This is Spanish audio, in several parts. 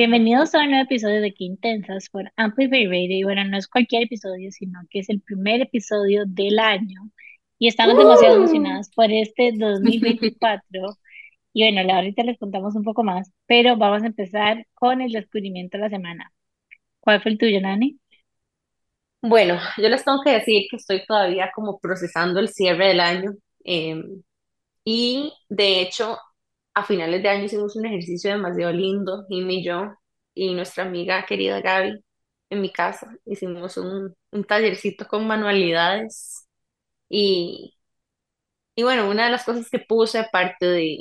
Bienvenidos a un nuevo episodio de Qué Intensas por Amplify Radio. Y bueno, no es cualquier episodio, sino que es el primer episodio del año. Y estamos demasiado emocionadas por este 2024. Y bueno, la ahorita les contamos un poco más, pero vamos a empezar con el descubrimiento de la semana. ¿Cuál fue el tuyo, Nani? Bueno, yo les tengo que decir que estoy todavía como procesando el cierre del año em, y de hecho a finales de año hicimos un ejercicio demasiado lindo, Jimmy y yo y nuestra amiga querida Gaby en mi casa. Hicimos un, un tallercito con manualidades y, y bueno, una de las cosas que puse aparte de,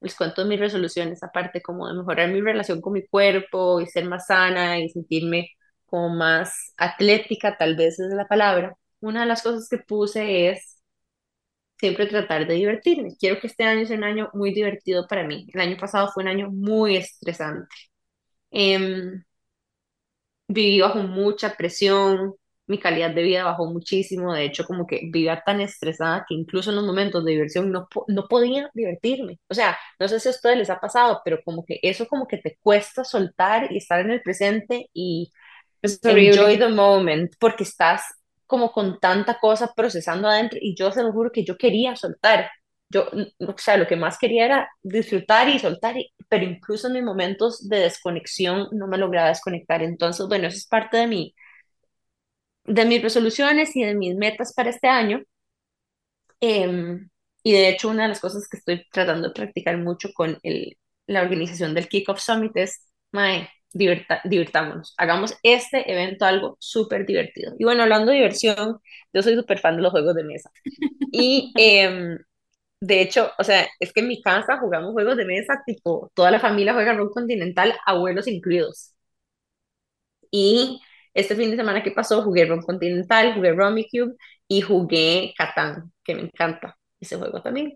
les cuento mis resoluciones, aparte como de mejorar mi relación con mi cuerpo y ser más sana y sentirme como más atlética, tal vez es la palabra. Una de las cosas que puse es siempre tratar de divertirme. Quiero que este año sea un año muy divertido para mí. El año pasado fue un año muy estresante. Em, viví bajo mucha presión, mi calidad de vida bajó muchísimo, de hecho como que vivía tan estresada que incluso en los momentos de diversión no, no podía divertirme. O sea, no sé si a ustedes les ha pasado, pero como que eso como que te cuesta soltar y estar en el presente y enjoy the moment porque estás como con tanta cosa procesando adentro y yo se lo juro que yo quería soltar. Yo, o sea, lo que más quería era disfrutar y soltar, y- pero incluso en mis momentos de desconexión no me lograba desconectar. Entonces, bueno, eso es parte de mi, de mis resoluciones y de mis metas para este año. Em, y de hecho, una de las cosas que estoy tratando de practicar mucho con el, la organización del Kickoff Summit es, mae, diverta- divirtámonos, hagamos este evento algo súper divertido. Y bueno, hablando de diversión, yo soy súper fan de los juegos de mesa. Y em, de hecho, o sea, es que en mi casa jugamos juegos de mesa, tipo, toda la familia juega rol continental, abuelos incluidos. Y este fin de semana que pasó jugué Ron Continental, jugué Rummikub y jugué Catán, que me encanta ese juego también.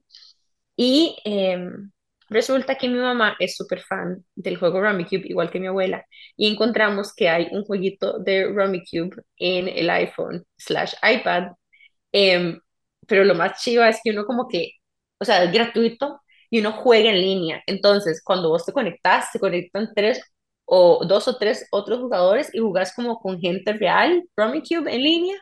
Y em, resulta que mi mamá es súper fan del juego Rummikub, igual que mi abuela, y encontramos que hay un jueguito de Rummikub en el iPhone slash iPad, em, pero lo más chiva es que uno como que, o sea, es gratuito y uno juega en línea. Entonces, cuando vos te conectás, se conectan tres o dos o tres otros jugadores y jugás como con gente real, Rummikub en línea,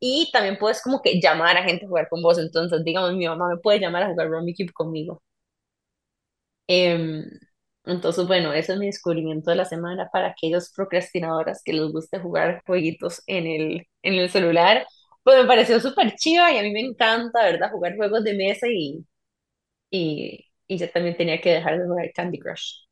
y también puedes como que llamar a gente a jugar con vos. Entonces, digamos, mi mamá me puede llamar a jugar Rummikub conmigo. Em, entonces, bueno, ese es mi descubrimiento de la semana para aquellas procrastinadoras que les guste jugar jueguitos en el, en el celular. Pues me pareció súper chiva y a mí me encanta, ¿verdad? Jugar juegos de mesa y, y, y yo también tenía que dejar de jugar Candy Crush.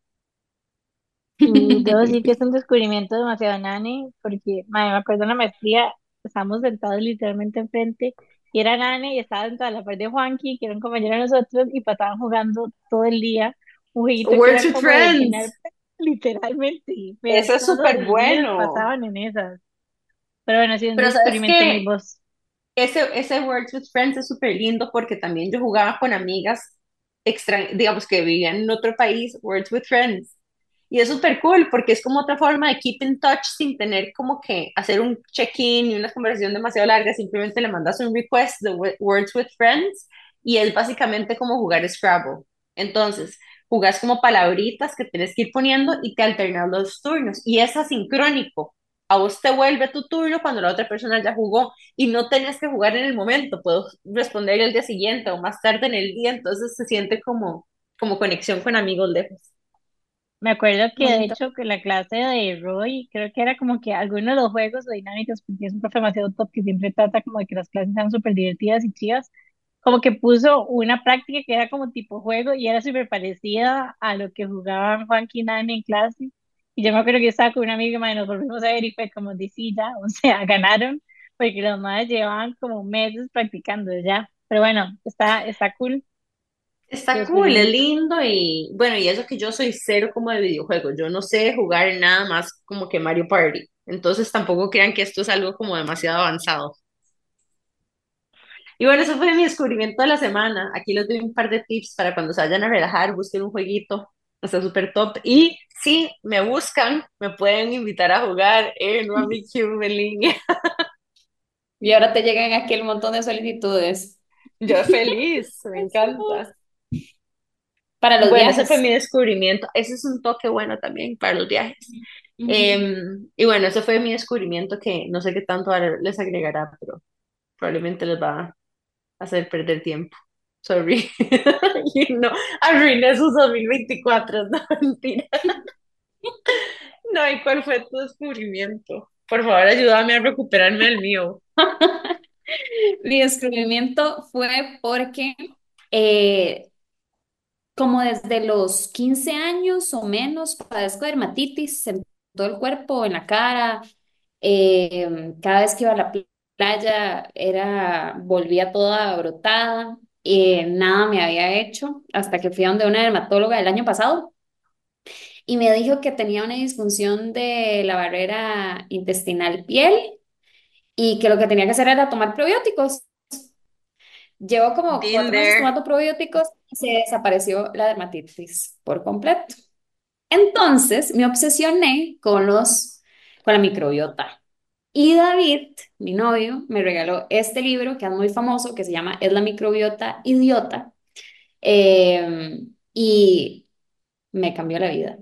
Y debo decir que es un descubrimiento demasiado Nani, porque madre, me acuerdo en la maestría, estábamos sentados literalmente enfrente, y era Nani y estaba sentada a la par de Juanqui, que era un compañero de nosotros, y pasaban jugando todo el día jueguito que Words era with como de adivinar Friends. literalmente, Eso es súper bueno. pasaban en esas. Pero bueno, sí, Pero sabes que vos. ese, ese Words with Friends es súper lindo porque también yo jugaba con amigas extra, digamos que vivían en otro país, Words with Friends. Y es súper cool porque es como otra forma de keep in touch sin tener como que hacer un check-in y una conversación demasiado larga, simplemente le mandas un request de wo- Words with Friends y es básicamente como jugar Scrabble. Entonces, jugás como palabritas que tienes que ir poniendo y te alternas los turnos y es asincrónico. A vos te vuelve tu turno cuando la otra persona ya jugó y no tenés que jugar en el momento, puedo responder el día siguiente o más tarde en el día, entonces se siente como, como conexión con amigos lejos. Me acuerdo que de hecho que la clase de Roy, creo que era como que algunos de los juegos o dinámicas, porque es un profe demasiado top que siempre trata como de que las clases sean súper divertidas y chivas, como que puso una práctica que era como tipo juego y era súper parecida a lo que jugaban Juan y Nani en clase. Y yo me acuerdo que yo estaba con una amiga y nos volvimos a ver y fue como de sí, ya, o sea, ganaron, porque los madres llevaban como meses practicando ya. Pero bueno, está, está cool Está cool, es lindo y bueno, y eso que yo soy cero como de videojuegos, yo no sé jugar nada más como que Mario Party, entonces tampoco crean que esto es algo como demasiado avanzado. Y bueno, eso fue mi descubrimiento de la semana. Aquí les doy un par de tips para cuando se vayan a relajar, busquen un jueguito, está súper top. Y si me buscan, me pueden invitar a jugar en Rummy Cube en línea. Y ahora te llegan aquí el montón de solicitudes. Yo feliz, me encanta. para los Bueno, ese fue viajes. mi descubrimiento. Ese es un toque bueno también para los viajes. Em, y bueno, ese fue mi descubrimiento que no sé qué tanto les agregará, pero probablemente les va a hacer perder tiempo. Sorry. Y no, arruiné sus 2024, no, mentira. No, ¿y cuál fue tu descubrimiento? Por favor, ayúdame a recuperarme el mío. Mi descubrimiento fue porque eh, como desde los 15 años o menos padezco de dermatitis en todo el cuerpo, en la cara. eh, cada vez que iba a la playa era, volvía toda brotada. eh, nada me había hecho hasta que fui a donde una dermatóloga el año pasado y me dijo que tenía una disfunción de la barrera intestinal piel y que lo que tenía que hacer era tomar probióticos. Llevo como Been cuatro meses tomando probióticos y se desapareció la dermatitis por completo. Entonces me obsesioné con los, con la microbiota. Y David, mi novio, me regaló este libro que es muy famoso, que se llama Es la microbiota idiota. Eh, y me cambió la vida.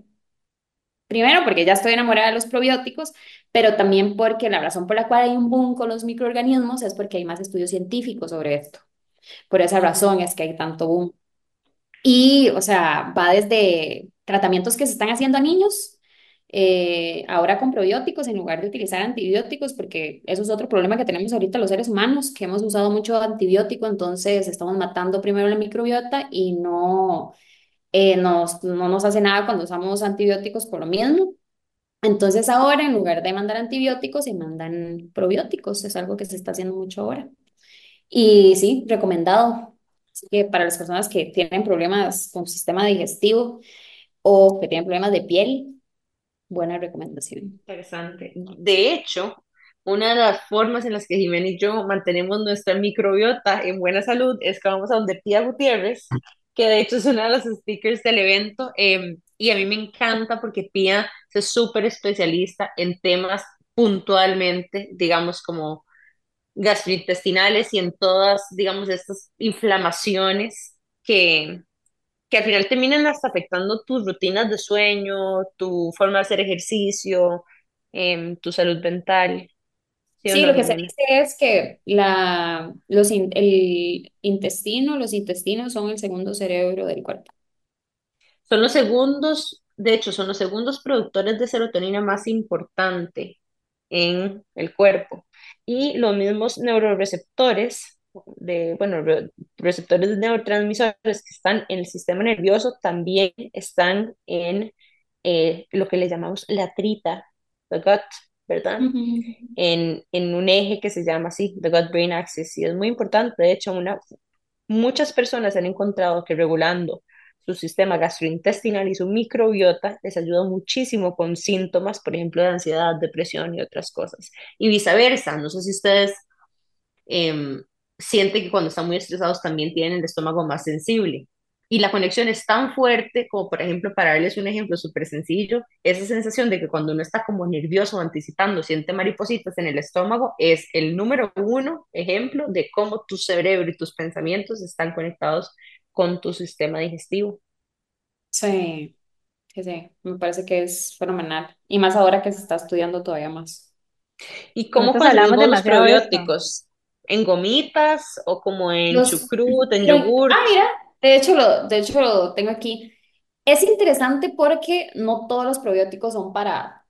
Primero porque ya estoy enamorada de los probióticos, pero también porque la razón por la cual hay un boom con los microorganismos es porque hay más estudios científicos sobre esto. Por esa razón es que hay tanto boom. Y, o sea, va desde tratamientos que se están haciendo a niños, eh, ahora con probióticos en lugar de utilizar antibióticos, porque eso es otro problema que tenemos ahorita los seres humanos, que hemos usado mucho antibiótico, entonces estamos matando primero la microbiota y no, eh, nos, no nos hace nada cuando usamos antibióticos por lo mismo. Entonces ahora, en lugar de mandar antibióticos, se mandan probióticos, es algo que se está haciendo mucho ahora. Y sí, recomendado. Así que para las personas que tienen problemas con sistema digestivo o que tienen problemas de piel, buena recomendación. Interesante. De hecho, una de las formas en las que Jimena y yo mantenemos nuestra microbiota en buena salud es que vamos a donde Pía Gutiérrez, que de hecho es una de las speakers del evento, eh, y a mí me encanta porque Pía es súper especialista en temas puntualmente, digamos, como gastrointestinales y en todas, digamos, estas inflamaciones que que al final terminan hasta afectando tus rutinas de sueño, tu forma de hacer ejercicio, em, tu salud mental. ¿Sí o Sí, no, lo que se dice es que la, los, in- el intestino, los intestinos son el segundo cerebro del cuerpo. Son los segundos, de hecho, son los segundos productores de serotonina más importante en el cuerpo. Y los mismos neuroreceptores de, bueno, re- receptores de neurotransmisores que están en el sistema nervioso también están en eh, lo que le llamamos la trita, the gut, ¿verdad? Ujú. En, en un eje que se llama así, the gut-brain axis, y es muy importante. De hecho, una, muchas personas han encontrado que regulando su sistema gastrointestinal y su microbiota les ayuda muchísimo con síntomas, por ejemplo, de ansiedad, depresión y otras cosas. Y viceversa, no sé si ustedes em, sienten que cuando están muy estresados también tienen el estómago más sensible. Y la conexión es tan fuerte como, por ejemplo, para darles un ejemplo súper sencillo, esa sensación de que cuando uno está como nervioso anticipando, siente maripositas en el estómago, es el número uno ejemplo de cómo tu cerebro y tus pensamientos están conectados con tu sistema digestivo. Sí, sí, sí, me parece que es fenomenal. Y más ahora que se está estudiando todavía más. ¿Y cómo Nosotros vos los probióticos? ¿En gomitas o como en Los, chucrut, en yogurt? ah, mira, de hecho lo, de hecho lo tengo aquí. Es interesante porque no todos los probióticos son para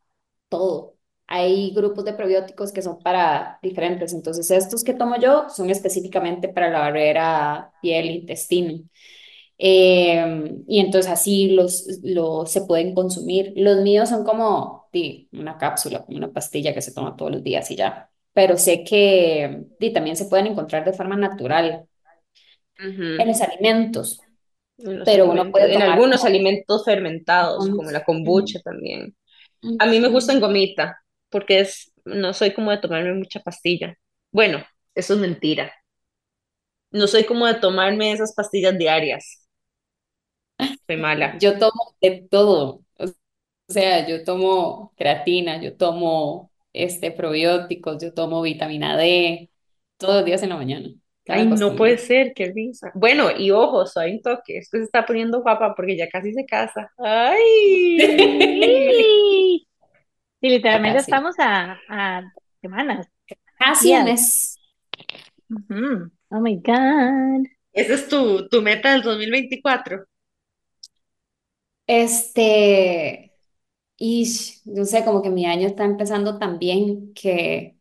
todo. Hay grupos de probióticos que son para diferentes. Entonces, estos que tomo yo son específicamente para la barrera piel-intestino. Eh, y entonces así los, los se pueden consumir. Los míos son como di, una cápsula, como una pastilla que se toma todos los días y ya. Pero sé que también se pueden encontrar de forma natural en los alimentos, En los pero uno puede en algunos como... alimentos fermentados, como la kombucha también. A mí me gusta en gomita, porque es, no soy como de tomarme mucha pastilla. Bueno, eso es mentira. No soy como de tomarme esas pastillas diarias. Soy mala. Yo tomo de todo. O sea, yo tomo creatina, yo tomo este, probióticos, yo tomo vitamina D todos los días en la mañana. Ay, no puede ser, qué risa. Bueno, y ojo, soy un toque, es que se está poniendo guapa porque ya casi se casa. Ay. Sí, Sí, Ya literalmente casi. estamos a, a semanas, Casi un días. mes. Ujú. Oh my God. Esa es tu, tu meta del 2024. Este, y no sé, como que mi año está empezando tan bien que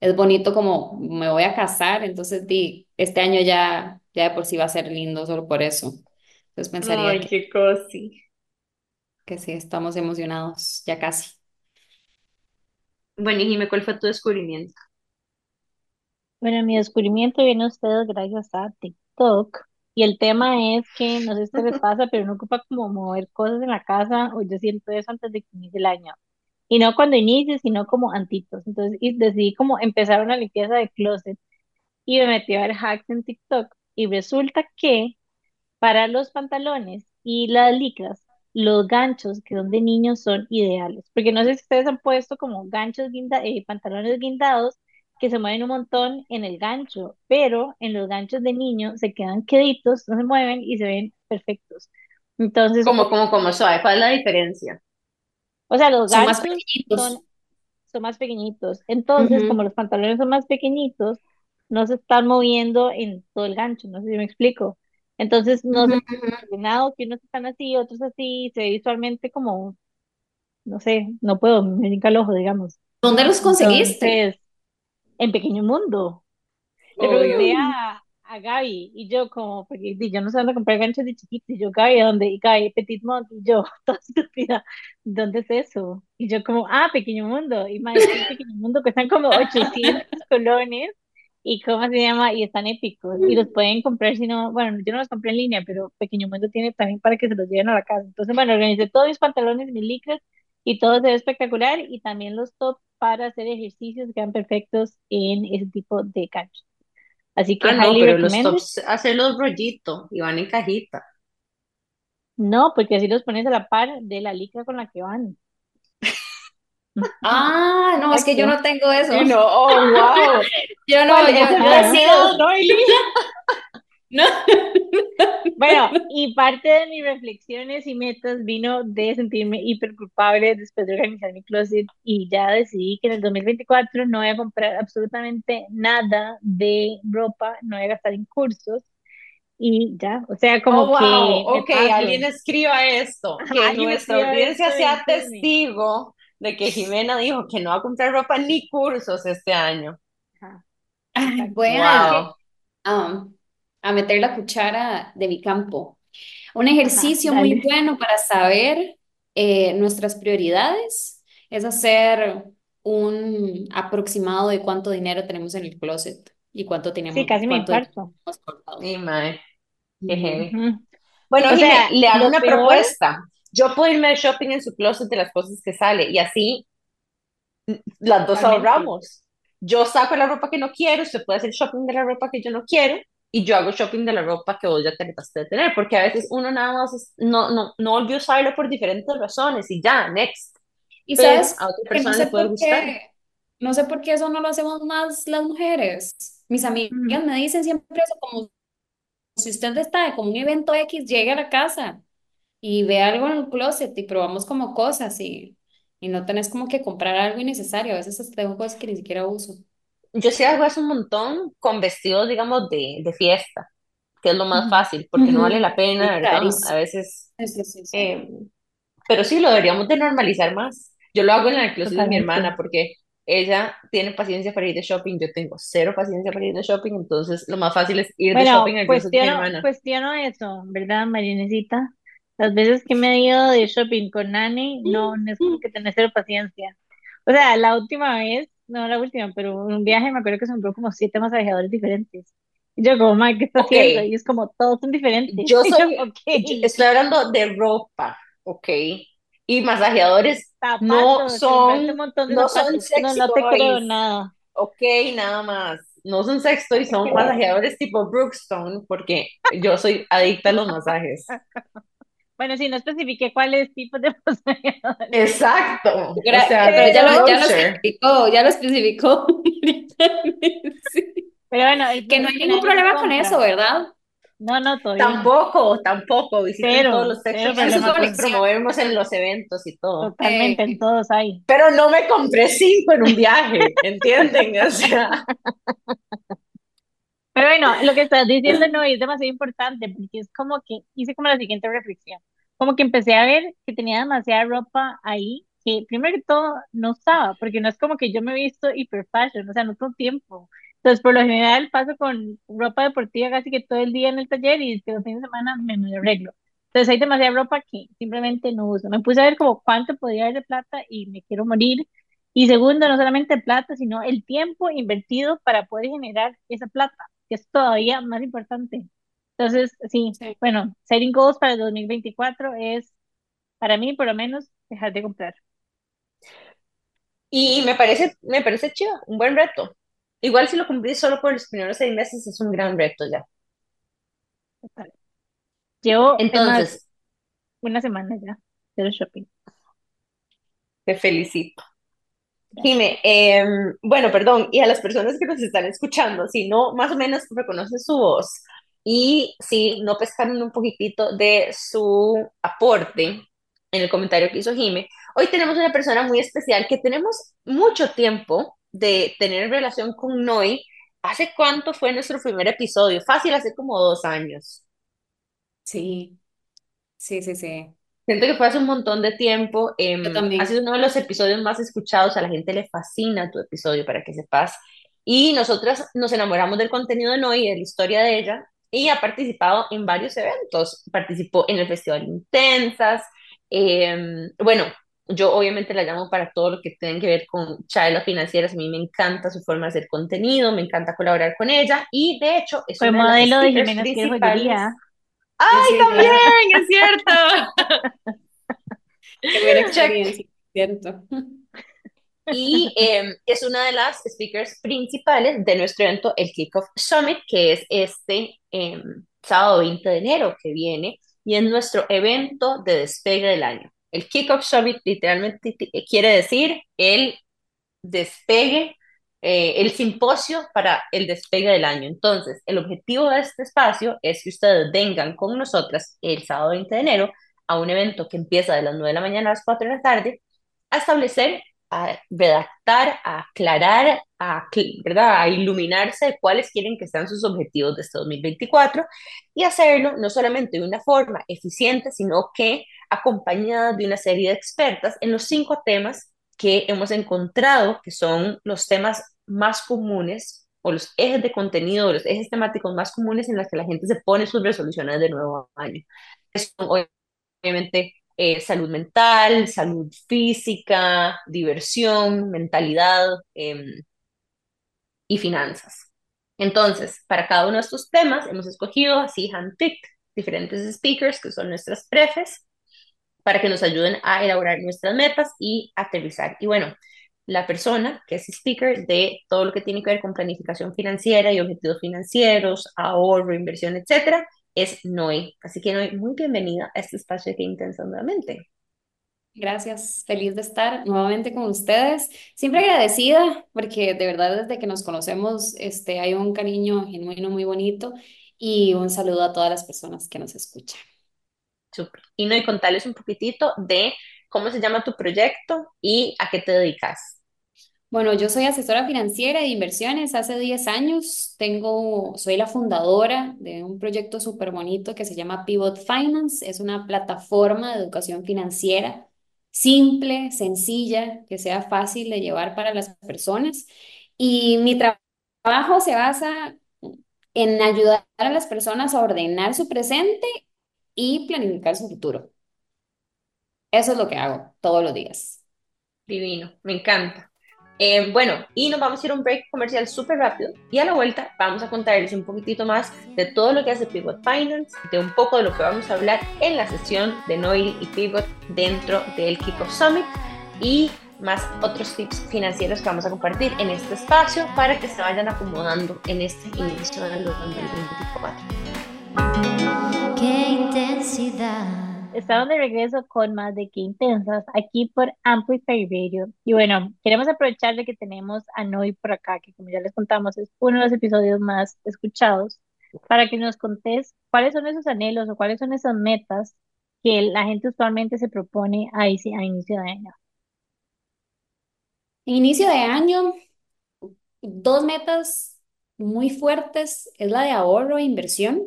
es bonito como me voy a casar, entonces di, este año ya, ya de por sí va a ser lindo solo por eso. Entonces pensaría Ay, que, qué cosi. que sí, estamos emocionados, ya casi. Bueno, y dime, ¿cuál fue tu descubrimiento? Bueno, mi descubrimiento viene a ustedes gracias a TikTok. Y el tema es que, no sé si les pasa, pero uno ocupa como mover cosas en la casa, o yo siento eso antes de que inicie el año. Y no cuando inicie, sino como antitos. Entonces, y decidí como empezar una limpieza de closet y me metí a ver hacks en TikTok. Y resulta que Para los pantalones y las licras, los ganchos que son de niños son ideales, porque no sé si ustedes han puesto como ganchos guinda eh, pantalones guindados que se mueven un montón en el gancho, pero en los ganchos de niño se quedan queditos, no se mueven y se ven perfectos. Entonces, Como, como, como suave, ¿cuál es la diferencia? o sea, los Son más ganchos son pequeñitos. son más pequeñitos. Entonces, como los pantalones son más pequeñitos, no se están moviendo en todo el gancho, no sé si me explico. Entonces, no se ujú. ve nada que unos están así, otros así, se ve visualmente como, no sé, no puedo, me brinca el ojo, digamos. ¿Dónde los conseguiste? Entonces, en Pequeño Mundo. Le pregunté a, a Gaby y yo como, porque yo no sé dónde comprar ganchos de chiquitos, y yo, Gaby, ¿a ¿dónde? Y Gaby, Petit Monde, y yo, toda estúpida, ¿dónde es eso? Y yo como, ah, Pequeño Mundo, y más Pequeño Mundo, cuestan como 800 colones, y ¿cómo se llama? Y están épicos, y los pueden comprar si no, bueno, yo no los compré en línea, pero Pequeño Mundo tiene también para que se los lleven a la casa. Entonces, bueno, organicé todos mis pantalones, mis licras, y todo se ve espectacular, y también los tops para hacer ejercicios quedan perfectos en ese tipo de ganchos. Así que Ah, no, pero los tops, hacerlos rollito y van en cajita. No, porque así los pones a la par de la licra con la que van. Ah, no, es que yo no tengo eso. No, oh, wow. Yo no, yo, ¿Es el yo he Ajá. sido, no, no. Bueno, y parte de mis reflexiones y metas vino de sentirme hiper culpable después de organizar mi closet y ya decidí que en el 2024 no voy a comprar absolutamente nada de ropa, no voy a gastar en cursos y ya, o sea, Oh, como wow. que Ok, alguien escriba esto. Que nuestra audiencia sea testigo de que Jimena dijo que no va a comprar ropa ni cursos este año. Ajá, Wow. a, a meter la cuchara de mi campo. Un ajá, ejercicio muy bueno para saber eh, nuestras prioridades es hacer un aproximado de cuánto dinero tenemos en el closet y cuánto Sí, tenemos, casi me cuánto infarto. guardado. Y mae. Bueno, O Jimé, sea, le hago una peor, propuesta. Yo puedo irme de shopping en su closet de las cosas que sale y así las dos totalmente. ahorramos. Yo saco la ropa que no quiero, usted puede hacer shopping de la ropa que yo no quiero y yo hago shopping de la ropa que vos ya te de tener, porque a veces uno nada más no, no, no volvió a usarlo por diferentes razones y ya, next. Y Pero sabes a otra que no persona le sé puede gustar. qué, no sé por qué eso no lo hacemos más las mujeres. Mis amigas Ujú. me dicen siempre eso, como si usted está como un evento X, llegue a la casa y ve algo en el closet y probamos como cosas y, y no tenés como que comprar algo innecesario. A veces tengo cosas que ni siquiera uso. Yo sí hago eso un montón con vestidos, digamos, de, de fiesta, que es lo más fácil, porque no vale la pena, ¿verdad? A veces Sí, sí, sí, eh, Pero sí, lo deberíamos de normalizar más. Yo lo hago en el closet de mi hermana porque ella tiene paciencia para ir de shopping, yo tengo cero paciencia para ir de shopping, entonces lo más fácil es ir de shopping al closet de mi cuestiono, hermana. cuestiono eso, ¿verdad, Marianecita? Las veces que me he ido de shopping con Nani, no, no es como que tenés cero paciencia. O sea, la última vez, no la última, pero en un viaje me acuerdo que se compró como siete masajeadores diferentes. Y yo como, Mike, ¿qué está Ok, haciendo? Y es como, todos son diferentes. yo soy, yo estoy hablando de ropa, ok, y masajeadores no zapatos, son, no son. No, no te creo nada. ok, nada más. No son sexy No toys, son masajeadores tipo Brookstone, porque yo soy adicta a los masajes. Bueno, sí, no especifiqué cuáles tipos de masajeadores. Exacto, o Gra- sea, Pero ya lo, ya lo especificó, ya lo especificó. Sí. Pero bueno, el Que no es hay ningún problema con eso, ¿verdad? No, no, todavía. Tampoco, tampoco. Visiten Cero, todos los textos con eso. promovemos en los eventos y todo. Totalmente, en Eh, todos hay. Pero no me compré cinco en un viaje, ¿entienden? O sea, Pero bueno, lo que estás diciendo no es demasiado importante porque es como que hice como la siguiente reflexión. Como que empecé a ver que tenía demasiada ropa ahí que primero que todo no usaba, porque no es como que yo me he visto hiper fashion, o sea, no tengo tiempo. Entonces, por lo general paso con ropa deportiva casi que todo el día en el taller y los fines de semana me, me arreglo. Entonces, hay demasiada ropa que simplemente no uso. Me puse a ver como cuánto podía haber de plata y me quiero morir. Y segundo, no solamente plata, sino el tiempo invertido para poder generar esa plata que es todavía más importante. Entonces, sí, sí. bueno, setting goals para el 2024 es, para mí por lo menos, dejar de comprar. y me parece, me parece chido, un buen reto. Igual si lo cumplís solo por los primeros seis meses es un gran reto ya. Llevo, Entonces, una semana ya de shopping. te felicito. Jime, eh, bueno, perdón, y a las personas que nos están escuchando, si no, más o menos reconoce su voz y si no pescaron un poquitito de su aporte en el comentario que hizo Jime, hoy tenemos una persona muy especial que tenemos mucho tiempo de tener relación con Noi. ¿Hace cuánto fue nuestro primer episodio? Fácil, hace como dos años. Sí, sí, sí, sí. Siento que fue hace un montón de tiempo. Yo em, ha también. sido uno de los episodios más escuchados. A la gente le fascina tu episodio, para que sepas. Y nosotras nos enamoramos del contenido de Noy y de la historia de ella. Y ha participado en varios eventos. Participó en el Festival Intensas. em, bueno, yo obviamente la llamo para todo lo que tiene que ver con charlas financieras. A mí me encanta su forma de hacer contenido, me encanta colaborar con ella. Y de hecho, es Fue una de las modelo de Jiménez. ¡Ay, también! ¡Es cierto! Qué buena ¿cierto? Y eh, es una de las speakers principales de nuestro evento, el Kickoff Summit, que es este eh, sábado 20 de enero que viene, y es nuestro evento de despegue del año. El Kickoff Summit literalmente quiere decir el despegue, eh, el simposio para el despegue del año. Entonces, el objetivo de este espacio es que ustedes vengan con nosotras el sábado 20 de enero a un evento que empieza de las 9 de la mañana a las 4 de la tarde, a establecer, a redactar, a aclarar, a, ¿verdad? a iluminarse de cuáles quieren que sean sus objetivos de este 2024 y hacerlo no solamente de una forma eficiente, sino que acompañada de una serie de expertas en los cinco temas que hemos encontrado que son los temas más comunes o los ejes de contenido, los ejes temáticos más comunes en los que la gente se pone sus resoluciones de nuevo año. Son obviamente eh, salud mental, salud física, diversión, mentalidad em, y finanzas. Entonces, para cada uno de estos temas hemos escogido así handpicked diferentes speakers que son nuestras prefes para que nos ayuden a elaborar nuestras metas y aterrizar. Y bueno, la persona que es speaker de todo lo que tiene que ver con planificación financiera y objetivos financieros, ahorro, inversión, etcétera, es Noé. Así que Noé, muy bienvenida a este espacio Que Intensa nuevamente. Gracias, feliz de estar nuevamente con ustedes. Siempre agradecida porque de verdad desde que nos conocemos este, hay un cariño genuino muy bonito y un saludo a todas las personas que nos escuchan. Súper. Y contarles un poquitito de cómo se llama tu proyecto y a qué te dedicas. Bueno, yo soy asesora financiera de inversiones hace 10 años. Tengo, soy la fundadora de un proyecto súper bonito que se llama Pivot Finance. Es una plataforma de educación financiera simple, sencilla, que sea fácil de llevar para las personas. Y mi tra- trabajo se basa en ayudar a las personas a ordenar su presente y planificar su futuro. Eso es lo que hago todos los días. Divino, me encanta. Eh, bueno, y nos vamos a ir a un break comercial súper rápido y a la vuelta vamos a contarles un poquitito más de todo lo que hace Pivot Finance, de un poco de lo que vamos a hablar en la sesión de Noiri y Pivot dentro del Kickoff Summit y más otros tips financieros que vamos a compartir en este espacio para que se vayan acomodando en este inicio del 2024. Qué intensidad. estamos de regreso con más de que intensas aquí por Amplify Radio. Y bueno, queremos aprovechar de que tenemos a Noy por acá, que como ya les contamos es uno de los episodios más escuchados, para que nos contés cuáles son esos anhelos o cuáles son esas metas que la gente usualmente se propone a, a inicio de año. Inicio de año, dos metas muy fuertes es la de ahorro e inversión.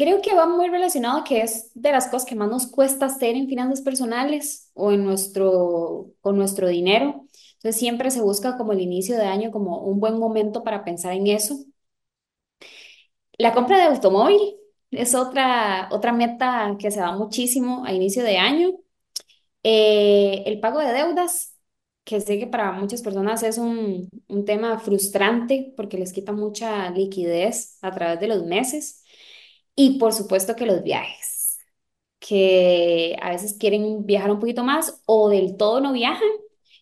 Creo que va muy relacionado que es de las cosas que más nos cuesta hacer en finanzas personales o en nuestro, con nuestro dinero. Entonces siempre se busca como el inicio de año como un buen momento para pensar en eso. La compra de automóvil es otra, otra meta que se da muchísimo a inicio de año. Eh, el pago de deudas, que sé que para muchas personas es un, un tema frustrante porque les quita mucha liquidez a través de los meses. Y por supuesto que los viajes, que a veces quieren viajar un poquito más o del todo no viajan,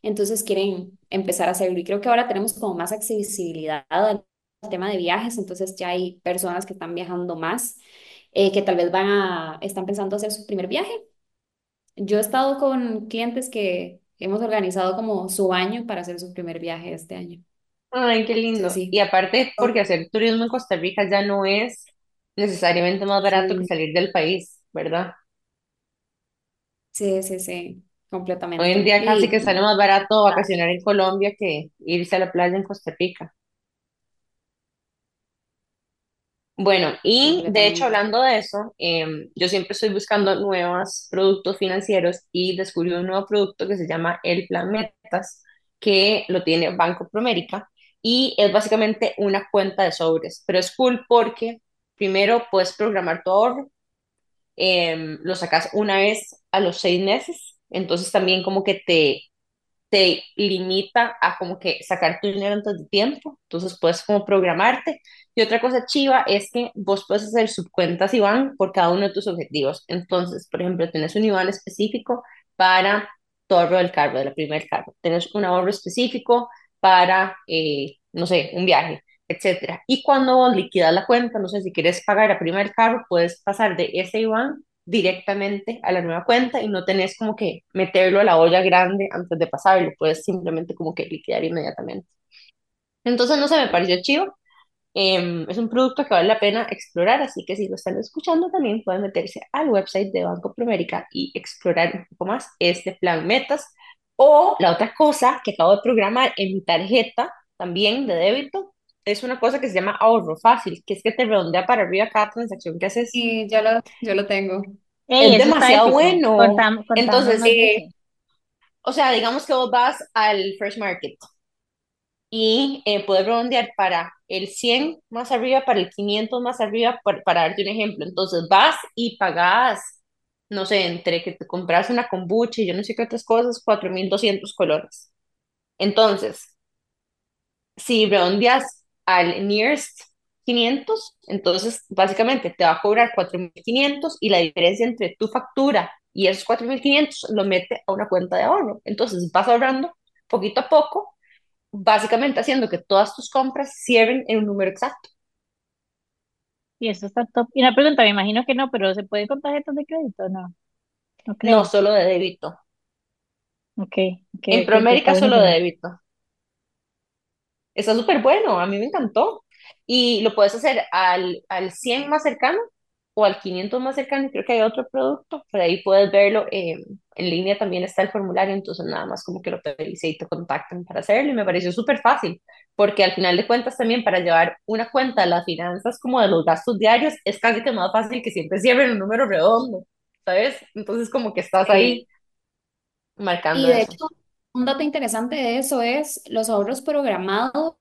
entonces quieren empezar a hacerlo. Y creo que ahora tenemos como más accesibilidad al tema de viajes, entonces ya hay personas que están viajando más, eh, que tal vez van a, están pensando hacer su primer viaje. Yo he estado con clientes que hemos organizado como su año para hacer su primer viaje este año. Ay, qué lindo. Sí, Y aparte, porque hacer turismo en Costa Rica ya no es necesariamente más barato que sí, salir del país, ¿verdad? sí, sí, sí, Hoy en completamente. día casi que Y sale más barato vacacionar en Colombia que irse a la playa en Costa Rica. Bueno, y de hecho completamente. hablando de eso, em, yo siempre estoy buscando nuevos productos financieros y descubrí un nuevo producto que se llama el Plan Metas, que lo tiene Banco Promérica y es básicamente una cuenta de sobres, pero es cool porque primero puedes programar tu ahorro, em, lo sacas una vez a los seis meses, entonces también como que te te limita a como que sacar tu dinero antes de tiempo, entonces puedes como programarte. Y otra cosa chiva es que vos puedes hacer subcuentas IBAN por cada uno de tus objetivos. Entonces, por ejemplo, tienes un IBAN específico para tu ahorro del carro, del primer carro. Tienes un ahorro específico para, eh, no sé, un viaje, etcétera. Y cuando liquidas la cuenta, no sé, si quieres pagar el primer carro, puedes pasar de ese IBAN directamente a la nueva cuenta y no tenés como que meterlo a la olla grande antes de pasarlo, puedes simplemente como que liquidar inmediatamente. Entonces, no sé, me pareció chivo. Em, es un producto que vale la pena explorar, así que si lo están escuchando también pueden meterse al website de Banco Promérica y explorar un poco más este plan metas. O la otra cosa que acabo de programar en mi tarjeta también de débito es una cosa que se llama ahorro fácil, que es que te redondea para arriba cada transacción que haces. Y yo lo, yo lo tengo. Ey, Es demasiado bueno. Entonces. Sí, o sea, digamos que vos vas al Fresh Market y eh, puedes redondear para el 100 más arriba, para el 500 más arriba, para, para darte un ejemplo. Entonces vas y pagas, no sé, entre que te compras una kombucha y yo no sé qué otras cosas, 4.200 colones. Entonces, si redondeas al nearest 500, entonces básicamente te va a cobrar 4.500 y la diferencia entre tu factura y esos 4.500 lo mete a una cuenta de ahorro. Entonces vas ahorrando poquito a poco, básicamente haciendo que todas tus compras cierren en un número exacto. Y eso está top. Y una pregunta, me imagino que no, pero ¿se puede con tarjetas de crédito? No, no No solo de débito. Ok, ok, En ok, está Promérica solo de débito. Está súper bueno, a mí me encantó. Y lo puedes hacer al, al 100 más cercano o al 500 más cercano, creo que hay otro producto, por ahí puedes verlo, eh, en línea también está el formulario, entonces nada más como que lo pedís y te contactan para hacerlo, y me pareció súper fácil, porque al final de cuentas también para llevar una cuenta de las finanzas como de los gastos diarios, es casi que más fácil que siempre cierren un número redondo, ¿sabes? Entonces como que estás ahí sí. marcando Y de eso. hecho, un dato interesante de eso es los ahorros programados